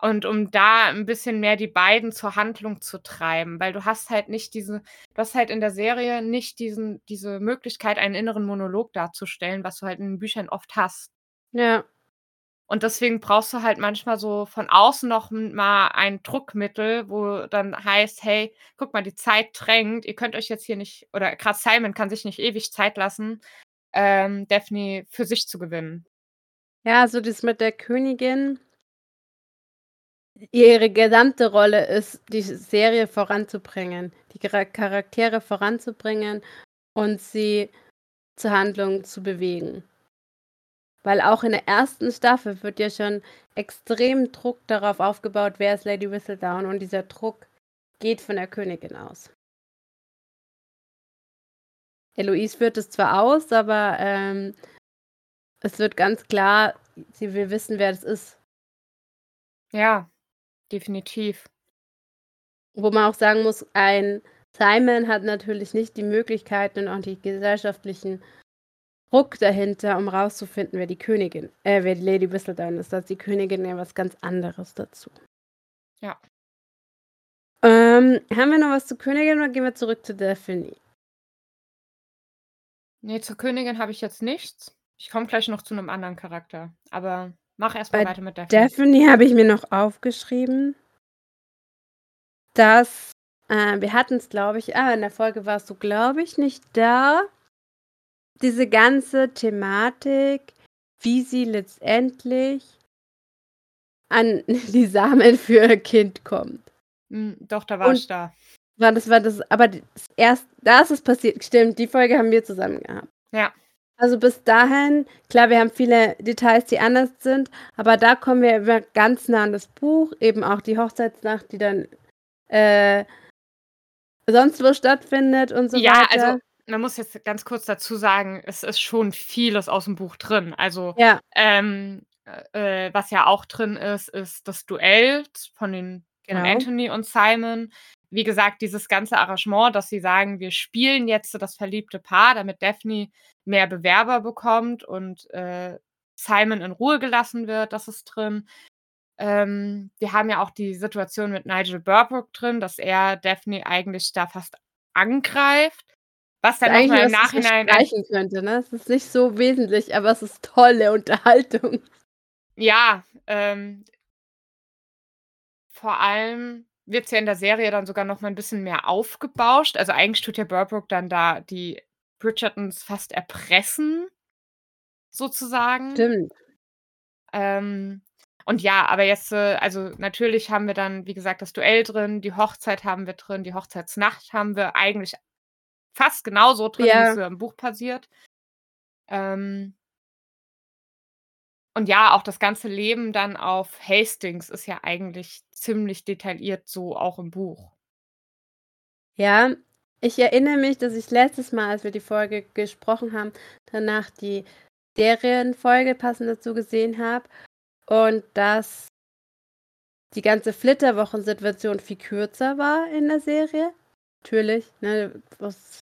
Und um da ein bisschen mehr die beiden zur Handlung zu treiben, weil du hast halt nicht diese du hast halt in der Serie nicht diesen diese Möglichkeit, einen inneren Monolog darzustellen, was du halt in den Büchern oft hast. Ja. Und deswegen brauchst du halt manchmal so von außen noch mal ein Druckmittel, wo dann heißt: „Hey, guck mal, die Zeit drängt. Ihr könnt euch jetzt hier nicht“ oder grad Simon kann sich nicht ewig Zeit lassen, ähm, Daphne für sich zu gewinnen. Ja, so das mit der Königin ihre gesamte Rolle ist, die Serie voranzubringen, die Charaktere voranzubringen und sie zur Handlung zu bewegen. Weil auch in der ersten Staffel wird ja schon extrem Druck darauf aufgebaut, wer ist Lady Whistledown und dieser Druck geht von der Königin aus. Eloise führt es zwar aus, aber ähm, es wird ganz klar, sie will wissen, wer das ist. Ja, definitiv. Wo man auch sagen muss, ein Simon hat natürlich nicht die Möglichkeiten und auch die gesellschaftlichen Druck dahinter, um rauszufinden, wer die Königin, äh, wer die Lady Whistledown ist. Da ist die Königin ja was ganz anderes dazu. Ja. Ähm, haben wir noch was zur Königin oder gehen wir zurück zu Daphne? Nee, zur Königin habe ich jetzt nichts. Ich komme gleich noch zu einem anderen Charakter. Aber mach erstmal weiter mit Daphne. Daphne habe ich mir noch aufgeschrieben, dass äh, wir hatten es, glaube ich, ah, in der Folge warst du, glaube ich, nicht da diese ganze Thematik, wie sie letztendlich an die Samen für ihr Kind kommt. Hm, doch, da war ich da. War das, war das, aber das erst, da ist es passiert. Stimmt, die Folge haben wir zusammen gehabt. Ja. Also bis dahin, klar, wir haben viele Details, die anders sind, aber da kommen wir ganz nah an das Buch, eben auch die Hochzeitsnacht, die dann äh, sonst wo stattfindet und so ja, weiter. Ja, also man muss jetzt ganz kurz dazu sagen, es ist schon vieles aus dem Buch drin. Also, ja. ähm, äh, was ja auch drin ist, ist das Duell von, den, genau. von Anthony und Simon. Wie gesagt, dieses ganze Arrangement, dass sie sagen, wir spielen jetzt das verliebte Paar, damit Daphne mehr Bewerber bekommt und äh, Simon in Ruhe gelassen wird, das ist drin. Ähm, wir haben ja auch die Situation mit Nigel Burbrook drin, dass er Daphne eigentlich da fast angreift was dann nochmal im Nachhinein. Streichen könnte, ne? Es ist nicht so wesentlich, aber es ist tolle Unterhaltung. Ja, ähm, vor allem wird es ja in der Serie dann sogar noch mal ein bisschen mehr aufgebauscht. Also eigentlich tut ja Burbrook dann da die Bridgertons fast erpressen, sozusagen. Stimmt. Ähm, und ja, aber jetzt, äh, also natürlich haben wir dann, wie gesagt, das Duell drin, die Hochzeit haben wir drin, die Hochzeitsnacht haben wir eigentlich fast genauso drin, ja. wie es im Buch passiert. Ähm, und ja, auch das ganze Leben dann auf Hastings ist ja eigentlich ziemlich detailliert so auch im Buch. Ja, ich erinnere mich, dass ich letztes Mal, als wir die Folge gesprochen haben, danach die Serienfolge passend dazu gesehen habe und dass die ganze Flitterwochensituation viel kürzer war in der Serie. Natürlich, ne, was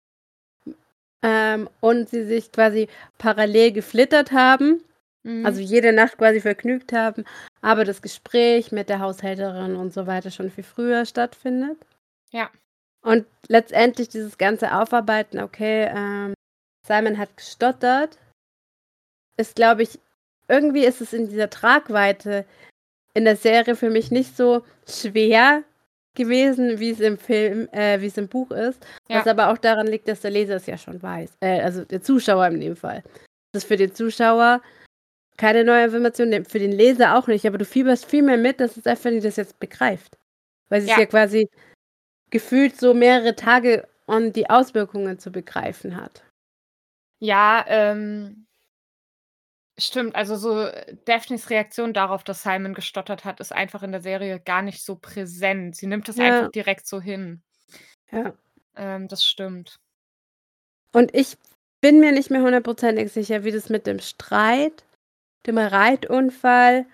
ähm, und sie sich quasi parallel geflittert haben. Mhm. Also jede Nacht quasi vergnügt haben, aber das Gespräch mit der Haushälterin und so weiter schon viel früher stattfindet. Ja. Und letztendlich dieses ganze Aufarbeiten, okay, ähm, Simon hat gestottert, ist, glaube ich, irgendwie ist es in dieser Tragweite in der Serie für mich nicht so schwer gewesen, wie es im Film, äh, wie es im Buch ist. Ja. Was aber auch daran liegt, dass der Leser es ja schon weiß. Äh, also der Zuschauer in dem Fall. Das ist für den Zuschauer keine neue Information, für den Leser auch nicht, aber du fieberst viel mehr mit, dass es einfach nicht das jetzt begreift. Weil sie ja. es ja quasi gefühlt so mehrere Tage und die Auswirkungen zu begreifen hat. Ja, ähm, stimmt. Also so äh, Daphnes Reaktion darauf, dass Simon gestottert hat, ist einfach in der Serie gar nicht so präsent. Sie nimmt es ja. einfach direkt so hin. Ja. Ähm, das stimmt. Und ich bin mir nicht mehr hundertprozentig sicher, wie das mit dem Streit, dem Reitunfall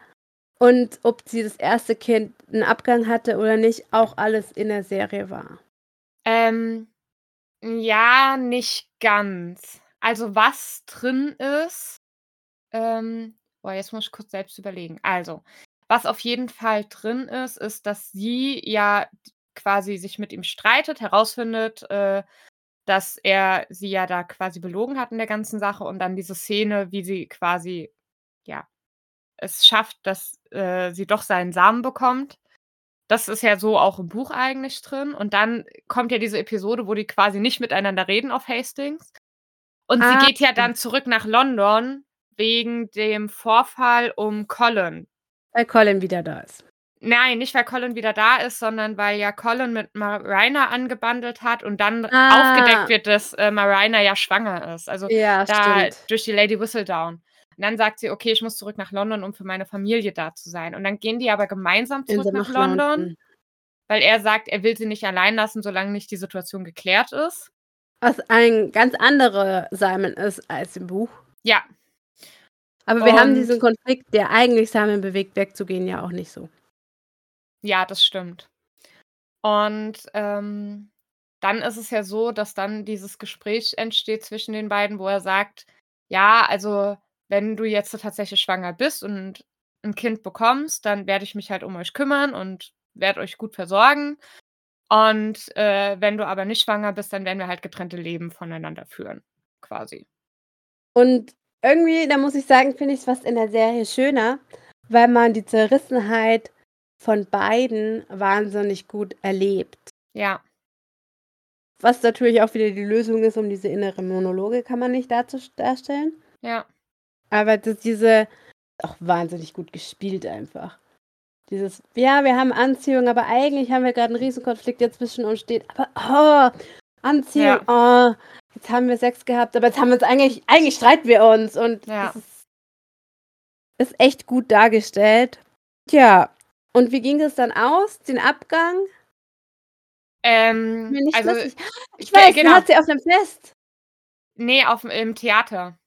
und ob sie das erste Kind einen Abgang hatte oder nicht, auch alles in der Serie war. Ähm, ja, nicht ganz. Also was drin ist, ähm, boah, jetzt muss ich kurz selbst überlegen. Also, was auf jeden Fall drin ist, ist, dass sie ja quasi sich mit ihm streitet, herausfindet, äh, dass er sie ja da quasi belogen hat in der ganzen Sache und dann diese Szene, wie sie quasi, ja, es schafft, dass äh, sie doch seinen Samen bekommt. Das ist ja so auch im Buch eigentlich drin. Und dann kommt ja diese Episode, wo die quasi nicht miteinander reden auf Hastings. Und ah. sie geht ja dann zurück nach London wegen dem Vorfall um Colin. Weil Colin wieder da ist. Nein, nicht weil Colin wieder da ist, sondern weil ja Colin mit Marina angebandelt hat und dann ah. aufgedeckt wird, dass äh, Marina ja schwanger ist. Also ja, da stimmt. durch die Lady Whistledown. Und dann sagt sie, okay, ich muss zurück nach London, um für meine Familie da zu sein. Und dann gehen die aber gemeinsam zurück nach, nach London, London, weil er sagt, er will sie nicht allein lassen, solange nicht die Situation geklärt ist. Was ein ganz anderer Simon ist als im Buch. Ja. Aber wir Und, haben diesen Konflikt, der eigentlich Simon bewegt, wegzugehen, ja auch nicht so. Ja, das stimmt. Und ähm, dann ist es ja so, dass dann dieses Gespräch entsteht zwischen den beiden, wo er sagt, ja, also wenn du jetzt tatsächlich schwanger bist und ein Kind bekommst, dann werde ich mich halt um euch kümmern und werde euch gut versorgen. Und äh, wenn du aber nicht schwanger bist, dann werden wir halt getrennte Leben voneinander führen, quasi. Und irgendwie, da muss ich sagen, finde ich es fast in der Serie schöner, weil man die Zerrissenheit von beiden wahnsinnig gut erlebt. Ja. Was natürlich auch wieder die Lösung ist, um diese innere Monologe kann man nicht darstellen. Ja. Aber das, diese, auch wahnsinnig gut gespielt einfach. Dieses, ja, wir haben Anziehung, aber eigentlich haben wir gerade einen Riesenkonflikt, der zwischen uns steht. Aber, oh, Anziehung, ja. oh, jetzt haben wir Sex gehabt, aber jetzt haben wir uns eigentlich, eigentlich streiten wir uns. Und ja. das ist, ist echt gut dargestellt. Tja, und wie ging es dann aus, den Abgang? Ähm, also, ich, ich weiß, genau. hat sie auf einem Fest. Nee, auf, im Theater.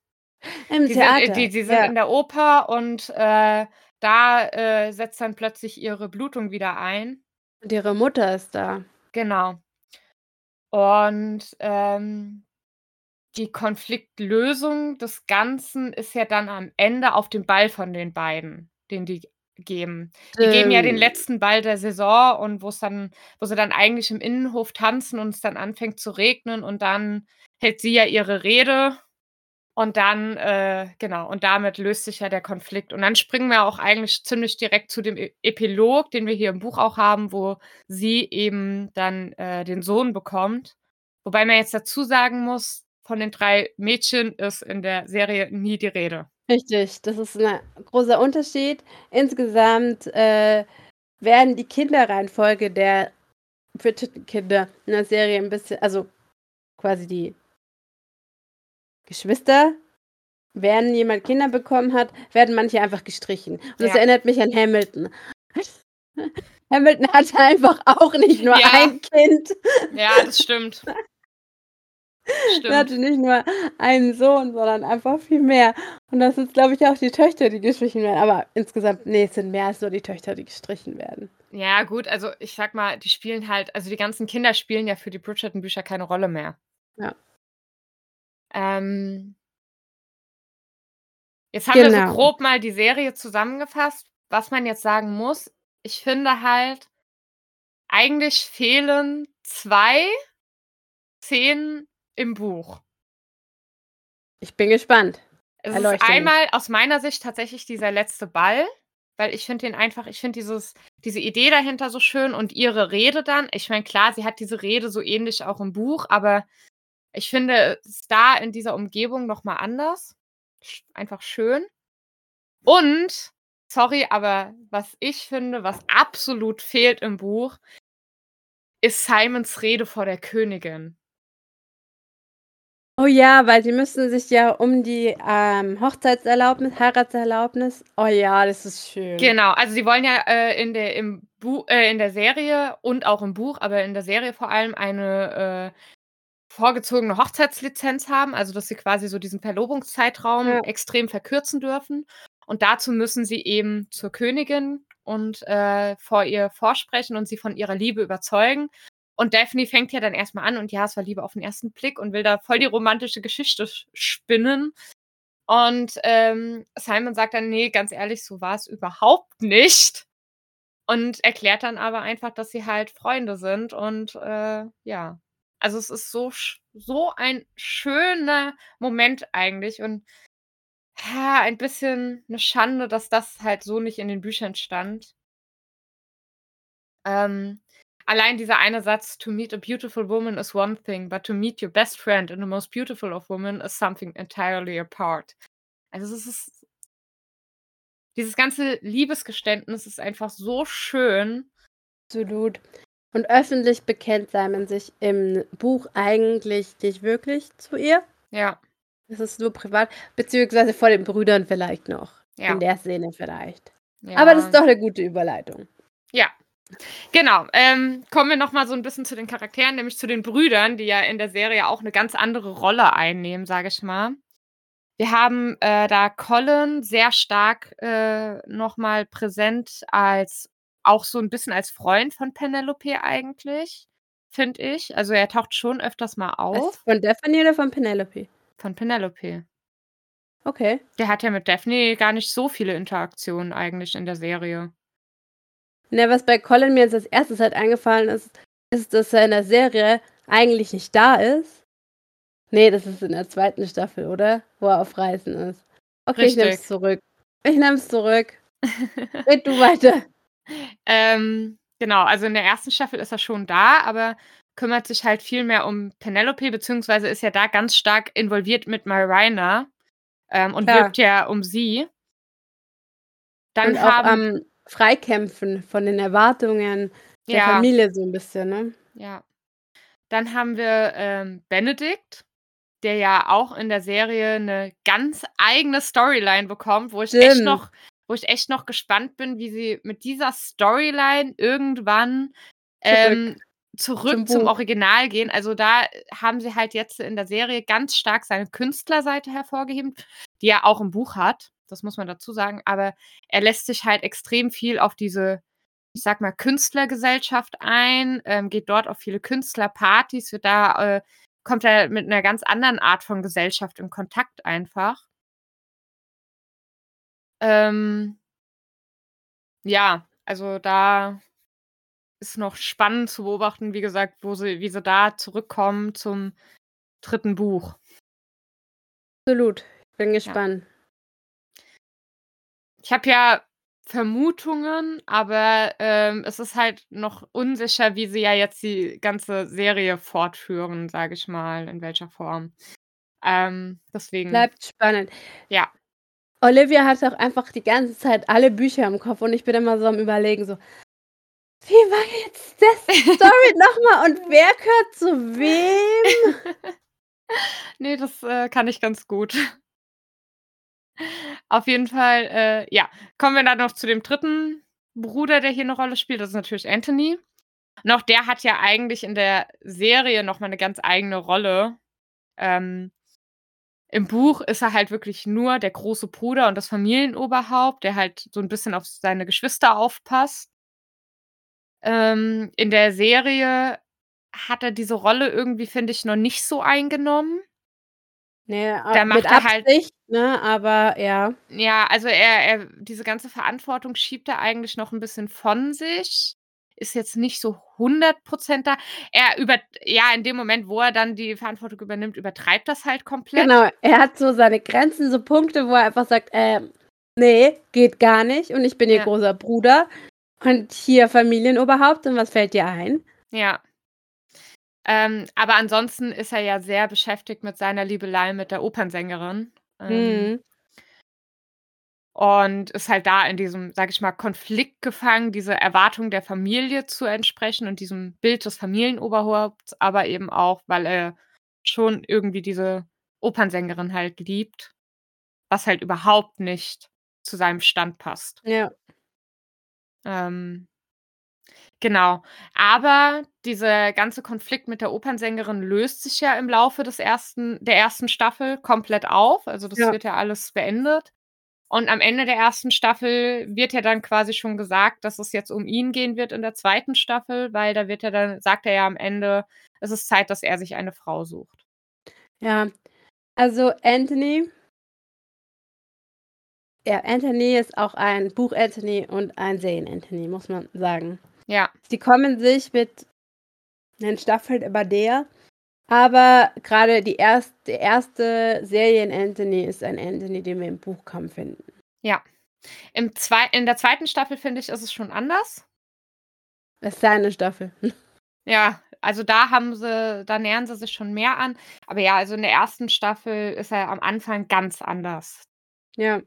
Im die Theater. Sind, die, die sind ja. in der Oper und äh, da äh, setzt dann plötzlich ihre Blutung wieder ein. Und ihre Mutter ist da. Genau. Und ähm, die Konfliktlösung des Ganzen ist ja dann am Ende auf dem Ball von den beiden, den die geben. Die ähm. geben ja den letzten Ball der Saison und wo es dann, wo sie dann eigentlich im Innenhof tanzen und es dann anfängt zu regnen und dann hält sie ja ihre Rede und dann, äh, genau, und damit löst sich ja der Konflikt. Und dann springen wir auch eigentlich ziemlich direkt zu dem e Epilog, den wir hier im Buch auch haben, wo sie eben dann äh, den Sohn bekommt. Wobei man jetzt dazu sagen muss, von den drei Mädchen ist in der Serie nie die Rede. Richtig, das ist ein großer Unterschied. Insgesamt äh, werden die Kinderreihenfolge der Bridgerton-Kinder in der Serie ein bisschen, also quasi die Geschwister, wenn jemand Kinder bekommen hat, werden manche einfach gestrichen. Und das erinnert mich an Hamilton. Hamilton hatte einfach auch nicht nur ja. ein Kind. Ja, das stimmt. Stimmt. Er hatte nicht nur einen Sohn, sondern einfach viel mehr. Und das sind, glaube ich, auch die Töchter, die gestrichen werden. Aber insgesamt, nee, es sind mehr als nur die Töchter, die gestrichen werden. Ja, gut, also ich sag mal, die spielen halt, also die ganzen Kinder spielen ja für die Bridgerton-Bücher keine Rolle mehr. Ja. Ähm, jetzt haben wir so genau. grob mal die Serie zusammengefasst. Was man jetzt sagen muss, ich finde halt, eigentlich fehlen zwei Szenen im Buch. Ich bin gespannt. Es ist mich. einmal aus meiner Sicht tatsächlich dieser letzte Ball, weil ich finde den einfach, ich finde dieses, diese Idee dahinter so schön und ihre Rede dann. Ich meine, klar, sie hat diese Rede so ähnlich auch im Buch, aber ich finde es da in dieser Umgebung nochmal anders. Einfach schön. Und, sorry, aber was ich finde, was absolut fehlt im Buch, ist Simons Rede vor der Königin. Oh ja, weil sie müssen sich ja um die ähm, Hochzeitserlaubnis, Heiratserlaubnis. Oh ja, das ist schön. Genau, also sie wollen ja äh, in, der, im Bu äh, in der Serie und auch im Buch, aber in der Serie vor allem eine äh, vorgezogene Hochzeitslizenz haben, also dass sie quasi so diesen Verlobungszeitraum Ja. extrem verkürzen dürfen. Und dazu müssen sie eben zur Königin und äh, vor ihr vorsprechen und sie von ihrer Liebe überzeugen. Und Daphne fängt ja dann erstmal an und ja, es war Liebe auf den ersten Blick und will da voll die romantische Geschichte sch- spinnen. Und ähm, Simon sagt dann, nee, ganz ehrlich, so war es überhaupt nicht. Und erklärt dann aber einfach, dass sie halt Freunde sind. Und äh, ja, also es ist so, so ein schöner Moment eigentlich. Und ja, ein bisschen eine Schande, dass das halt so nicht in den Büchern stand. Ähm, allein dieser eine Satz, to meet a beautiful woman is one thing, but to meet your best friend and the most beautiful of women is something entirely apart. Also es ist dieses ganze Liebesgeständnis ist einfach so schön. Absolut. Und öffentlich bekennt Simon sich im Buch eigentlich nicht wirklich zu ihr. Ja, Es ist nur privat, beziehungsweise vor den Brüdern vielleicht noch. ja. In der Szene vielleicht. ja. Aber das ist doch eine gute Überleitung. Ja. Genau. Ähm, kommen wir noch mal so ein bisschen zu den Charakteren, nämlich zu den Brüdern, die ja in der Serie auch eine ganz andere Rolle einnehmen, sage ich mal. Wir haben äh, da Colin sehr stark äh, noch mal präsent als auch so ein bisschen als Freund von Penelope eigentlich, finde ich. Also er taucht schon öfters mal auf von Daphne oder von Penelope? von Penelope. Okay. Der hat ja mit Daphne gar nicht so viele Interaktionen eigentlich in der Serie. Ne, was bei Colin mir jetzt als erstes halt eingefallen ist, ist, dass er in der Serie eigentlich nicht da ist. Nee, das ist in der zweiten Staffel, oder? Wo er auf Reisen ist. Okay, ich nehme es Richtig. zurück. Ich nehme es zurück. Red du weiter. Ähm, genau, also in der ersten Staffel ist er schon da, aber kümmert sich halt viel mehr um Penelope, beziehungsweise ist ja da ganz stark involviert mit Marina ähm, und Klar. wirbt ja um sie. Dann Und auch haben, am Freikämpfen von den Erwartungen der ja, Familie so ein bisschen, ne? ja. Dann haben wir ähm, Benedikt, der ja auch in der Serie eine ganz eigene Storyline bekommt, wo ich echt Stimmt. noch, wo ich echt noch gespannt bin, wie sie mit dieser Storyline irgendwann ähm, zurück Zum zum. Original gehen. Also da haben sie halt jetzt in der Serie ganz stark seine Künstlerseite hervorgeheben, die er auch im Buch hat. Das muss man dazu sagen. Aber er lässt sich halt extrem viel auf diese, ich sag mal, Künstlergesellschaft ein, ähm, geht dort auf viele Künstlerpartys, wird da, äh, kommt er mit einer ganz anderen Art von Gesellschaft in Kontakt einfach. Ähm, ja, also da ist noch spannend zu beobachten, wie gesagt, wo sie, wie sie da zurückkommen zum dritten Buch. Absolut. Ich bin gespannt. Ich habe ja Vermutungen, aber ähm, es ist halt noch unsicher, wie sie ja jetzt die ganze Serie fortführen, sage ich mal, in welcher Form. Ähm, deswegen, Bleibt spannend. ja. Olivia hat auch einfach die ganze Zeit alle Bücher im Kopf und ich bin immer so am überlegen, so, wie war jetzt das Story nochmal und wer gehört zu wem? nee, das äh, kann ich ganz gut. Auf jeden Fall, äh, ja. Kommen wir dann noch zu dem dritten Bruder, der hier eine Rolle spielt. Das ist natürlich Anthony. Und auch der hat ja eigentlich in der Serie nochmal eine ganz eigene Rolle. Ähm, Im Buch ist er halt wirklich nur der große Bruder und das Familienoberhaupt, der halt so ein bisschen auf seine Geschwister aufpasst. Ähm, in der Serie hat er diese Rolle irgendwie, finde ich, noch nicht so eingenommen. Nee, Da mit macht er halt- Absicht, ne, aber ja. Ja, also er, er diese ganze Verantwortung schiebt er eigentlich noch ein bisschen von sich. Ist jetzt nicht so 100 da. Er über ja, in dem Moment, wo er dann die Verantwortung übernimmt, übertreibt das halt komplett. Genau, er hat so seine Grenzen, so Punkte, wo er einfach sagt, ähm, nee, geht gar nicht und ich bin ihr Ja. großer Bruder und hier Familienoberhaupt und was fällt dir ein? Ja. Ähm, aber ansonsten ist er ja sehr beschäftigt mit seiner Liebelei mit der Opernsängerin. Ähm, Mhm. Und ist halt da in diesem, sage ich mal, Konflikt gefangen, diese Erwartung der Familie zu entsprechen und diesem Bild des Familienoberhaupts, aber eben auch, weil er schon irgendwie diese Opernsängerin halt liebt, was halt überhaupt nicht zu seinem Stand passt. Ja. Ähm, genau. Aber dieser ganze Konflikt mit der Opernsängerin löst sich ja im Laufe des ersten der ersten Staffel komplett auf. Also, das Ja. wird ja alles beendet. Und am Ende der ersten Staffel wird ja dann quasi schon gesagt, dass es jetzt um ihn gehen wird in der zweiten Staffel, weil da wird er dann sagt er ja am Ende, es ist Zeit, dass er sich eine Frau sucht. Ja. Also, Anthony ja, Anthony ist auch ein Buch-Anthony und ein Serien-Anthony, muss man sagen. Ja. Sie kommen sich mit den Staffeln immer näher, aber grade die erst der erste Serien-Anthony ist ein Anthony, den wir im Buch kaum finden. Ja. Im zwei in der zweiten Staffel, finde ich, ist es schon anders. Das ist seine Staffel. Ja, also da haben sie da nähern sie sich schon mehr an. Aber ja, also in der ersten Staffel ist er am Anfang ganz anders. Ja.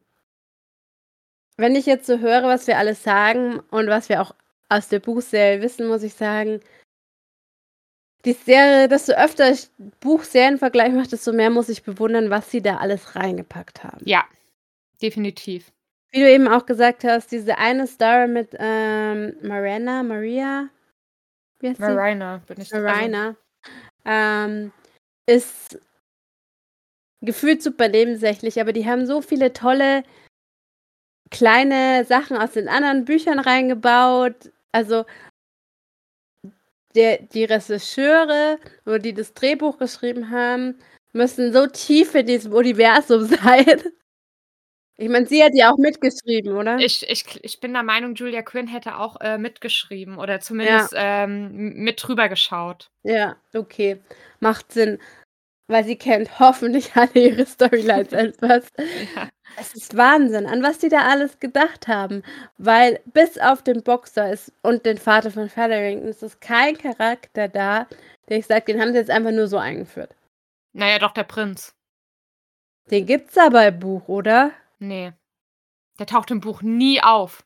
Wenn ich jetzt so höre, was wir alles sagen und was wir auch aus der Buchserie wissen, muss ich sagen die Serie desto öfter ich Buch-Serien-Vergleich mache, desto mehr muss ich bewundern, was sie da alles reingepackt haben. Ja, definitiv. Wie du eben auch gesagt hast, diese eine Story mit, ähm, Marina Maria? Wie heißt sie? Marina bin ich Marina, ähm, ist gefühlt super nebensächlich, aber die haben so viele tolle kleine Sachen aus den anderen Büchern reingebaut. Also der die Regisseure oder die das Drehbuch geschrieben haben, müssen so tief in diesem Universum sein. Ich meine, sie hat ja auch mitgeschrieben, oder? Ich ich ich bin der Meinung, Julia Quinn hätte auch, äh, mitgeschrieben oder zumindest, ähm, m mit drüber geschaut. Ja, okay. Macht Sinn, weil sie kennt hoffentlich alle ihre Storylines etwas. Ja. Es ist Wahnsinn, an was die da alles gedacht haben, weil bis auf den Boxer ist und den Vater von Featherington ist es kein Charakter da, der ich sage, den haben sie jetzt einfach nur so eingeführt. Na ja, doch der Prinz. Den gibt's aber im Buch, oder? Ne. Der taucht im Buch nie auf.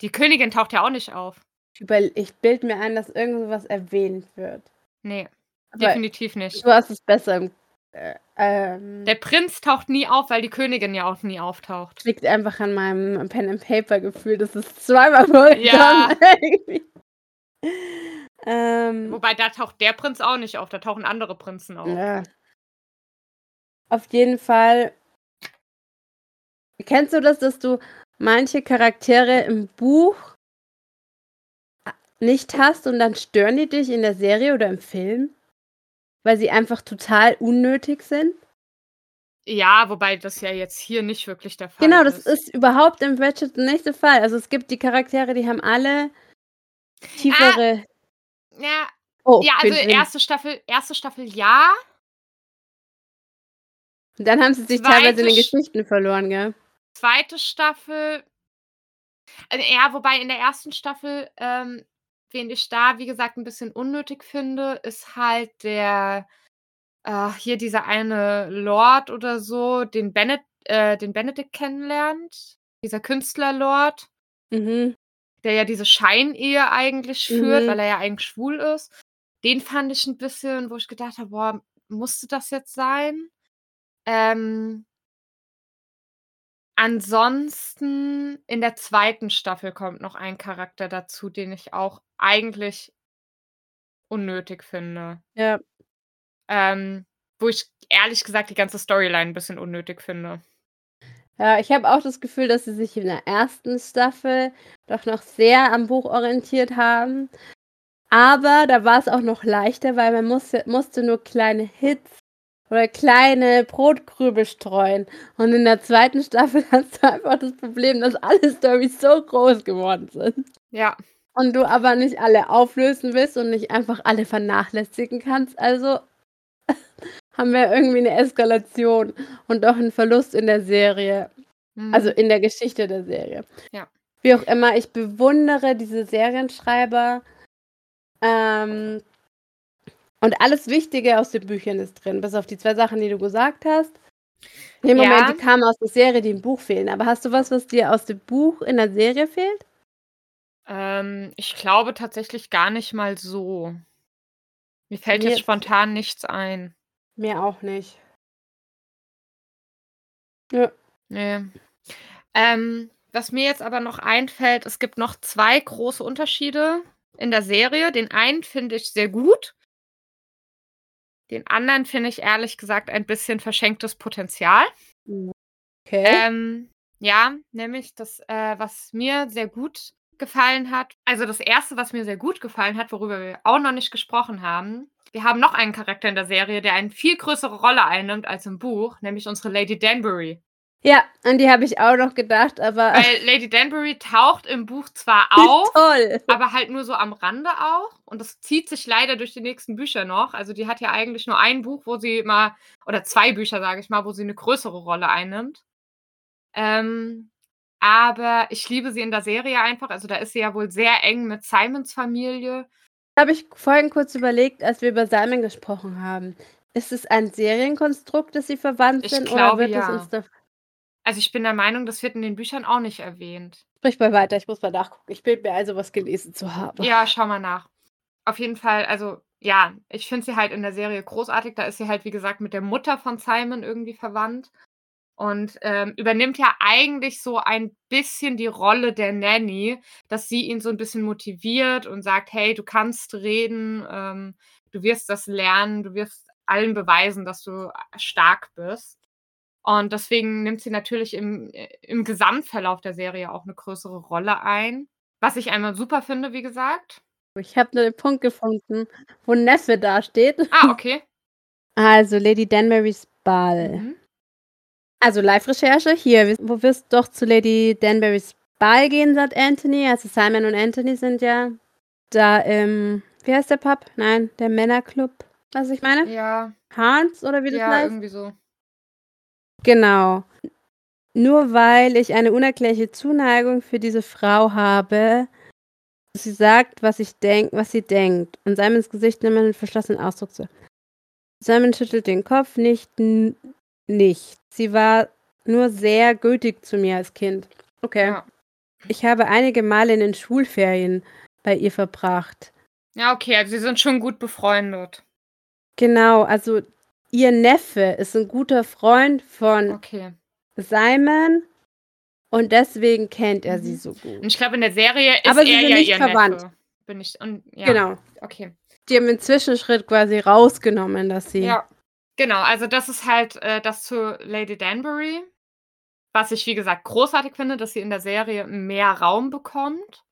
Die Königin taucht ja auch nicht auf. Ich ich bilde mir ein, dass irgend so was erwähnt wird. Ne, Aber definitiv nicht. du hast es besser im äh, ähm Der Prinz taucht nie auf, weil die Königin ja auch nie auftaucht. liegt einfach an meinem Pen and Paper Gefühl, das ist zweimal vorgekommen Ja. Ähm, Wobei, da taucht der Prinz auch nicht auf, da tauchen andere Prinzen auf. ja. Auf jeden Fall kennst du das, dass du manche Charaktere im Buch nicht hast und dann stören die dich in der Serie oder im Film? Weil sie einfach total unnötig sind? Ja, wobei das ja jetzt hier nicht wirklich der Fall Genau, das ist. ist überhaupt im nicht der Fall. Also, es gibt die Charaktere, die haben alle tiefere Ja, Oh, ja, also erste Staffel erste Staffel ja. Und dann haben sie sich teilweise in den Zweite Sch Geschichten verloren, gell? Zweite Staffel äh, ja, wobei in der ersten Staffel, ähm, wen ich da, wie gesagt, 'n bisschen unnötig finde, ist halt der äh, hier dieser eine Lord oder so, den Bene äh, den Benedict kennenlernt, dieser Künstlerlord. Mhm. Der ja diese Scheinehe eigentlich führt, Mhm. weil er ja eigentlich schwul ist. Den fand ich 'n bisschen, wo ich gedacht habe: „Boah, musste das jetzt sein?“ Ähm ansonsten in der zweiten Staffel kommt noch ein Charakter dazu, den ich auch eigentlich unnötig finde. Ja. Ähm, wo ich ehrlich gesagt die ganze Storyline 'n bisschen unnötig finde. Ja, ich habe auch das Gefühl, dass sie sich in der ersten Staffel doch noch sehr am Buch orientiert haben. Aber da war's auch noch leichter, weil man musste musste nur kleine Hits oder kleine Brotkrübel streuen. Und in der zweiten Staffel hast du einfach das Problem, dass alle Storys so groß geworden sind. Ja. Und du aber nicht alle auflösen willst und nicht einfach alle vernachlässigen kannst. Also haben wir irgendwie eine Eskalation und auch einen Verlust in der Serie. Mhm. Also in der Geschichte der Serie. Ja. Wie auch immer, ich bewundere diese Serienschreiber. Ähm, und alles Wichtige aus den Büchern ist drin, bis auf die zwei Sachen, die du gesagt hast. Moment, Ja. die kamen aus der Serie, die im Buch fehlen. Aber hast du was, was dir aus dem Buch in der Serie fehlt? Ähm, ich glaube tatsächlich gar nicht mal so. Mir fällt Mir- jetzt spontan nichts ein. Mir auch nicht. Ja. Nee. Ähm, was mir jetzt aber noch einfällt, es gibt noch zwei große Unterschiede in der Serie. Den einen finde ich sehr gut. Den anderen finde ich ehrlich gesagt ein bisschen verschenktes Potenzial. Okay. Ähm, ja, nämlich das, äh, was mir sehr gut gefallen hat. Also das erste, was mir sehr gut gefallen hat, worüber wir auch noch nicht gesprochen haben. Wir haben noch einen Charakter in der Serie, der eine viel größere Rolle einnimmt als im Buch, nämlich unsere Lady Danbury. Ja, an die habe ich auch noch gedacht, aber Weil Lady Danbury taucht im Buch zwar auf, toll. aber halt nur so am Rande auch. Und das zieht sich leider durch die nächsten Bücher noch. Also die hat ja eigentlich nur ein Buch, wo sie mal, oder zwei Bücher, sage ich mal, wo sie eine größere Rolle einnimmt. Ähm, aber ich liebe sie in der Serie einfach. Also da ist sie ja wohl sehr eng mit Simons Familie. Habe ich vorhin kurz überlegt, als wir über Simon gesprochen haben. Ist es ein Serienkonstrukt, dass sie verwandt Ich sind? glaube, oder wird es ja. uns da. Also ich bin der Meinung, das wird in den Büchern auch nicht erwähnt. Sprich mal weiter, ich muss mal nachgucken. Ich bin mir also was gelesen zu haben. Ja, schau mal nach. Auf jeden Fall, also ja, ich finde sie halt in der Serie großartig. Da ist sie halt, wie gesagt, mit der Mutter von Simon irgendwie verwandt. Und ähm, übernimmt ja eigentlich so ein bisschen die Rolle der Nanny, dass sie ihn so ein bisschen motiviert und sagt, hey, du kannst reden, ähm, du wirst das lernen, du wirst allen beweisen, dass du stark bist. Und deswegen nimmt sie natürlich im, äh, im Gesamtverlauf der Serie auch eine größere Rolle ein. Was ich einmal super finde, wie gesagt. Ich habe nur den Punkt gefunden, wo Neffe dasteht. Ah, okay. Also Lady Danburys Ball. Mhm. Also Live-Recherche hier. Wo wirst doch zu Lady Danburys Ball gehen, sagt Anthony. Also Simon und Anthony sind ja da im, wie heißt der Pub? Nein, der Männerclub. Was ich meine? Ja, Hans oder wie das ja, heißt? irgendwie so. Genau. Nur weil ich eine unerklärliche Zuneigung für diese Frau habe, sie sagt, was ich denk, was sie denkt. Und Simons Gesicht nimmt einen verschlossenen Ausdruck zu. Simon schüttelt den Kopf, nicht, nicht. Sie war nur sehr gültig zu mir als Kind. Okay. Ja. Ich habe einige Male in den Schulferien bei ihr verbracht. ja, okay, also sie sind schon gut befreundet. Genau, also ihr Neffe ist ein guter Freund von Okay. Simon und deswegen kennt er sie Mhm. so gut. Und ich glaube, in der Serie ist Aber sie er sind ja nicht verwandt. Neffe. Bin ich, und, ja, Genau. Okay. Die haben einen Zwischenschritt quasi rausgenommen, dass sie. Ja. Genau, also das ist halt äh, das zu Lady Danbury. Was ich, wie gesagt, großartig finde, dass sie in der Serie mehr Raum bekommt.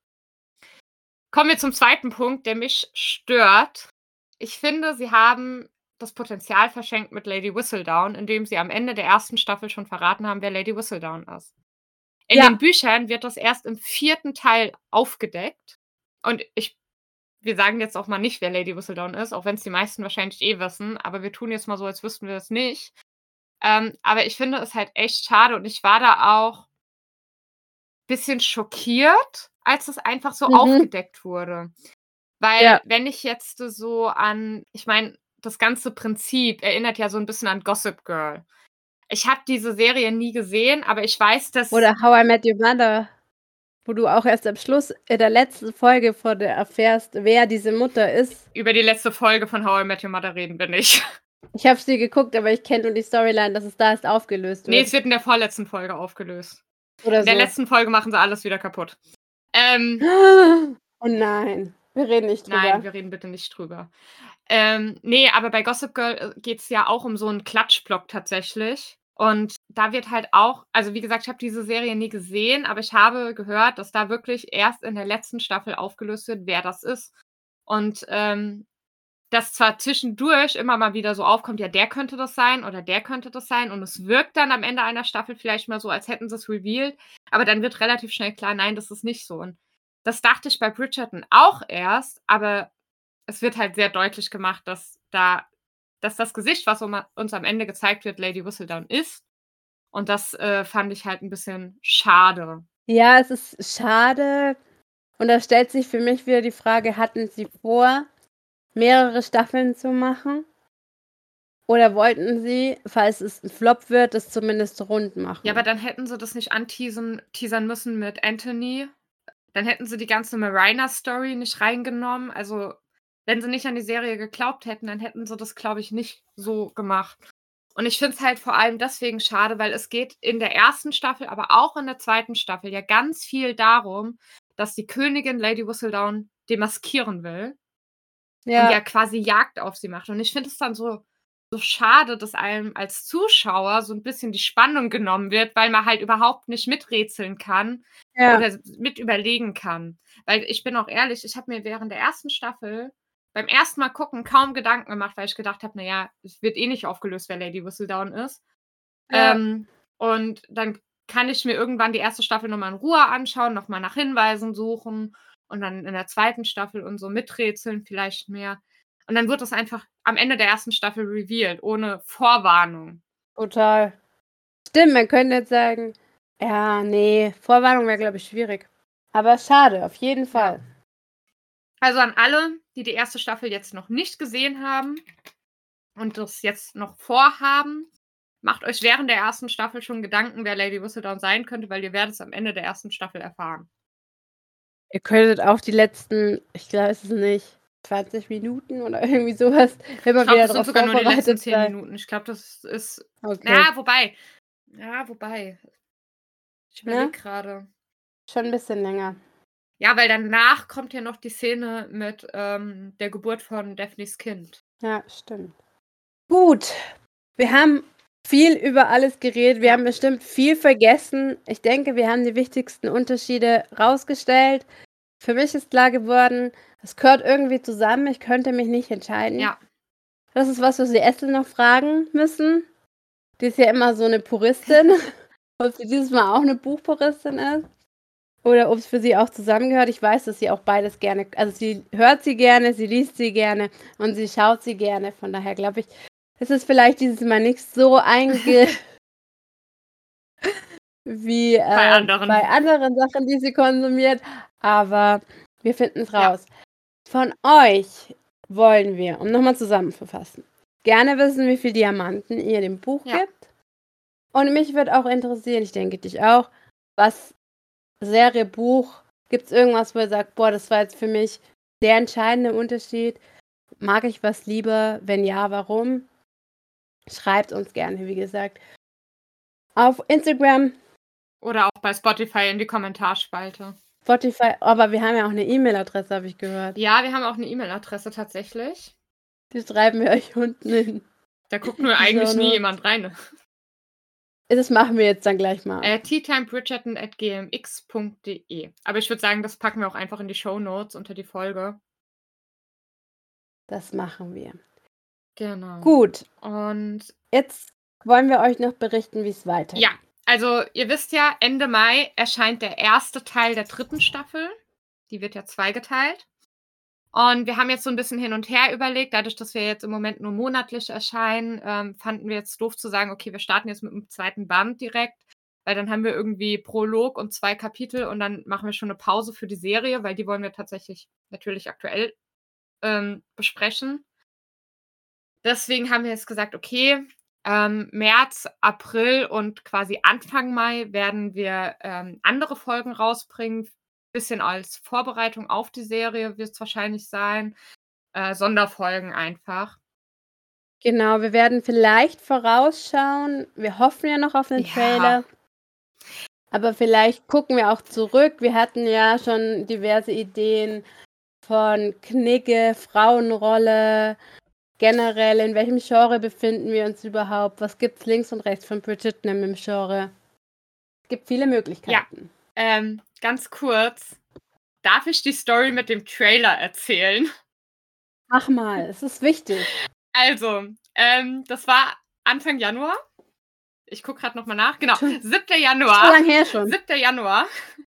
Kommen wir zum zweiten Punkt, der mich stört. Ich finde, sie haben das Potenzial verschenkt mit Lady Whistledown, indem sie am Ende der ersten Staffel schon verraten haben, wer Lady Whistledown ist. In Ja. den Büchern wird das erst im vierten Teil aufgedeckt. Und ich, wir sagen jetzt auch mal nicht, wer Lady Whistledown ist, auch wenn es die meisten wahrscheinlich eh wissen, aber wir tun jetzt mal so, als wüssten wir es nicht. Ähm, aber ich finde es halt echt schade und ich war da auch ein bisschen schockiert, als es einfach so Mhm. aufgedeckt wurde. Weil, Ja. wenn ich jetzt so an, ich meine, das ganze Prinzip erinnert ja so ein bisschen an Gossip Girl. Ich habe diese Serie nie gesehen, aber ich weiß, dass. Oder How I Met Your Mother, wo du auch erst am Schluss in der letzten Folge von der erfährst, wer diese Mutter ist. über die letzte Folge von How I Met Your Mother reden wir nicht. Ich habe sie geguckt, aber ich kenne nur die Storyline, dass es da erst aufgelöst Nee, wird. es wird in der vorletzten Folge aufgelöst. Oder In so. der letzten Folge machen sie alles wieder kaputt. Ähm, Oh nein, wir reden nicht drüber. nein, wir reden bitte nicht drüber. Ähm, nee, aber bei Gossip Girl geht es ja auch um so einen Klatschblock tatsächlich. Und da wird halt auch, also wie gesagt, ich habe diese Serie nie gesehen, aber ich habe gehört, dass da wirklich erst in der letzten Staffel aufgelöst wird, wer das ist. Und ähm, dass zwar zwischendurch immer mal wieder so aufkommt, ja, der könnte das sein oder der könnte das sein und es wirkt dann am Ende einer Staffel vielleicht mal so, als hätten sie es revealed, aber dann wird relativ schnell klar, nein, das ist nicht so. Und das dachte ich bei Bridgerton auch erst, aber es wird halt sehr deutlich gemacht, dass da, dass das Gesicht, was uns am Ende gezeigt wird, Lady Whistledown ist. Und das äh, fand ich halt ein bisschen schade. Ja, es ist schade. Und da stellt sich für mich wieder die Frage, hatten sie vor, mehrere Staffeln zu machen? Oder wollten sie, falls es ein Flop wird, das zumindest rund machen? Ja, aber dann hätten sie das nicht anteasern teasern müssen mit Anthony. Dann hätten sie die ganze Marina-Story nicht reingenommen. Also, wenn sie nicht an die Serie geglaubt hätten, dann hätten sie das, glaube ich, nicht so gemacht. Und ich finde es halt vor allem deswegen schade, weil es geht in der ersten Staffel, aber auch in der zweiten Staffel ja ganz viel darum, dass die Königin Lady Whistledown demaskieren will ja. und ja quasi Jagd auf sie macht. Und ich finde es dann so, so schade, dass einem als Zuschauer so ein bisschen die Spannung genommen wird, weil man halt überhaupt nicht miträtseln kann ja. oder mit überlegen kann. Weil ich bin auch ehrlich, ich habe mir während der ersten Staffel beim ersten Mal gucken kaum Gedanken gemacht, weil ich gedacht habe, naja, es wird eh nicht aufgelöst, wer Lady Whistledown ist. Ja. Ähm, und dann kann ich mir irgendwann die erste Staffel nochmal in Ruhe anschauen, nochmal nach Hinweisen suchen und dann in der zweiten Staffel und so miträtseln vielleicht mehr. Und dann wird das einfach am Ende der ersten Staffel revealed, ohne Vorwarnung. Total. Stimmt, man könnte jetzt sagen, ja, nee, Vorwarnung wäre, glaube ich, schwierig. Aber schade, auf jeden Fall. Also an alle, die die erste Staffel jetzt noch nicht gesehen haben und das jetzt noch vorhaben, macht euch während der ersten Staffel schon Gedanken, wer Lady Whistledown sein könnte, weil ihr werdet es am Ende der ersten Staffel erfahren. Ihr könntet auch die letzten, ich glaube es ist nicht, 20 Minuten oder irgendwie sowas immer ich glaub, wieder das drauf sind sogar nur die letzten 10 sein. Minuten. Ich glaube, das ist. Okay. Ja, wobei. Ja, wobei. Ich überlege ja? gerade. Schon ein bisschen länger. Ja, weil danach kommt ja noch die Szene mit ähm, der Geburt von Daphnes Kind. Ja, stimmt. Gut. Wir haben viel über alles geredet. Wir haben bestimmt viel vergessen. Ich denke, wir haben die wichtigsten Unterschiede rausgestellt. Für mich ist klar geworden, es gehört irgendwie zusammen. Ich könnte mich nicht entscheiden. Ja. Das ist was, was wir Essel noch fragen müssen. Die ist ja immer so eine Puristin. ob sie dieses Mal auch eine Buchpuristin ist. Oder ob es für sie auch zusammengehört. Ich weiß, dass sie auch beides gerne, also sie hört sie gerne, sie liest sie gerne und sie schaut sie gerne. Von daher glaube ich, es ist vielleicht dieses Mal nicht so einge... wie äh, bei, anderen. bei anderen Sachen, die sie konsumiert. Aber wir finden es raus. Ja. Von euch wollen wir, um nochmal zusammenzufassen, gerne wissen, wie viele Diamanten ihr dem Buch ja. gibt. Und mich würde auch interessieren, ich denke dich auch, was Serie, Buch, gibt es irgendwas, wo ihr sagt, boah, das war jetzt für mich der entscheidende Unterschied? Mag ich was lieber? Wenn ja, warum? Schreibt uns gerne, wie gesagt, auf Instagram. Oder auch bei Spotify in die Kommentarspalte. Spotify, aber wir haben ja auch eine E-Mail-Adresse, habe ich gehört. Ja, wir haben auch eine E-Mail-Adresse tatsächlich. Die schreiben wir euch unten hin. Da guckt nur eigentlich nie jemand rein. Das machen wir jetzt dann gleich mal. Äh, teatimebridgerton at gmx.de. Aber ich würde sagen, das packen wir auch einfach in die Show Notes unter die Folge. Das machen wir. Genau. Gut. Und jetzt wollen wir euch noch berichten, wie es weitergeht. Ja, also ihr wisst ja, Ende Mai erscheint der erste Teil der dritten Staffel. Die wird ja zweigeteilt. Und wir haben jetzt so ein bisschen hin und her überlegt, dadurch, dass wir jetzt im Moment nur monatlich erscheinen, ähm, fanden wir jetzt doof zu sagen, okay, wir starten jetzt mit dem zweiten Band direkt, weil dann haben wir irgendwie Prolog und zwei Kapitel und dann machen wir schon eine Pause für die Serie, weil die wollen wir tatsächlich natürlich aktuell ähm, besprechen. Deswegen haben wir jetzt gesagt, okay, ähm, März, April und quasi Anfang Mai werden wir ähm, andere Folgen rausbringen. Bisschen als Vorbereitung auf die Serie wird es wahrscheinlich sein. Äh, Sonderfolgen einfach. Genau, wir werden vielleicht vorausschauen. Wir hoffen ja noch auf den ja. Trailer. Aber vielleicht gucken wir auch zurück. Wir hatten ja schon diverse Ideen von Knigge, Frauenrolle, generell, in welchem Genre befinden wir uns überhaupt? Was gibt es links und rechts von Bridgerton im Genre? Es gibt viele Möglichkeiten. Ja, ähm, ganz kurz. Darf ich die Story mit dem Trailer erzählen? Mach mal, es ist wichtig. Also, ähm, das war Anfang Januar. Ich gucke gerade nochmal nach. Genau, 7. Januar. So lange her schon. 7. Januar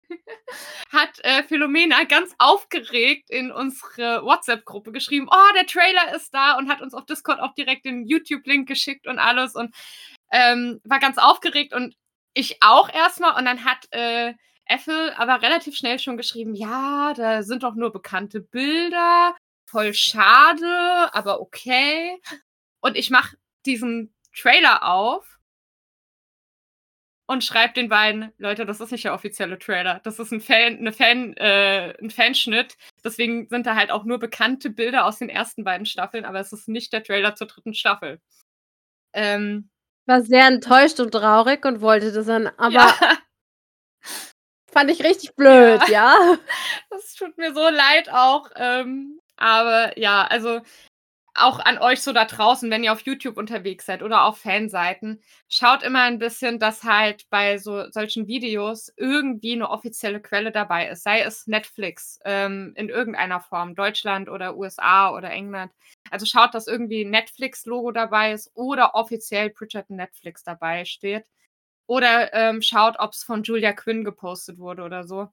hat äh, Philomena ganz aufgeregt in unsere WhatsApp-Gruppe geschrieben, oh, der Trailer ist da und hat uns auf Discord auch direkt den YouTube-Link geschickt und alles und ähm, war ganz aufgeregt und ich auch erstmal und dann hat äh, Ethel aber relativ schnell schon geschrieben, ja, da sind doch nur bekannte Bilder, voll schade, aber okay. Und ich mache diesen Trailer auf und schreibe den beiden, Leute, das ist nicht der offizielle Trailer. Das ist ein Fan, eine Fan, äh, ein Fanschnitt. Deswegen sind da halt auch nur bekannte Bilder aus den ersten beiden Staffeln, aber es ist nicht der Trailer zur dritten Staffel. Ähm, war sehr enttäuscht und traurig und wollte das dann, aber ja, fand ich richtig blöd, Ja. ja. das tut mir so leid auch. Ähm, aber ja, also auch an euch so da draußen, wenn ihr auf YouTube unterwegs seid oder auf Fanseiten, schaut immer ein bisschen, dass halt bei so solchen Videos irgendwie eine offizielle Quelle dabei ist. Sei es Netflix ähm, in irgendeiner Form, Deutschland oder USA oder England. Also schaut, dass irgendwie Netflix-Logo dabei ist oder offiziell Bridgerton Netflix dabei steht. Oder ähm, schaut, ob es von Julia Quinn gepostet wurde oder so.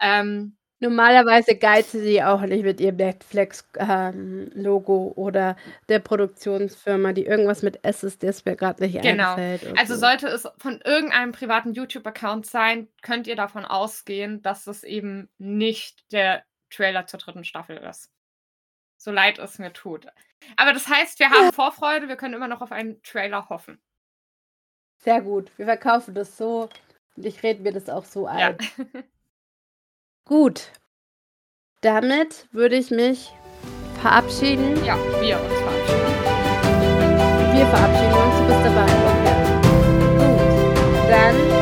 Ähm, Normalerweise geizen sie auch nicht mit ihrem Netflix-Logo oder der Produktionsfirma, die irgendwas mit S ist, das mir gerade nicht Genau. einfällt. und Also so. sollte es von irgendeinem privaten YouTube-Account sein, könnt ihr davon ausgehen, dass es eben nicht der Trailer zur dritten Staffel ist. So leid es mir tut. Aber das heißt, wir haben Vorfreude, wir können immer noch auf einen Trailer hoffen. Sehr gut. Wir verkaufen das so und ich rede mir das auch so Ja. Gut. Damit würde ich mich verabschieden. ja, wir uns verabschieden. Wir verabschieden uns. Du bist dabei. Okay. Gut. Dann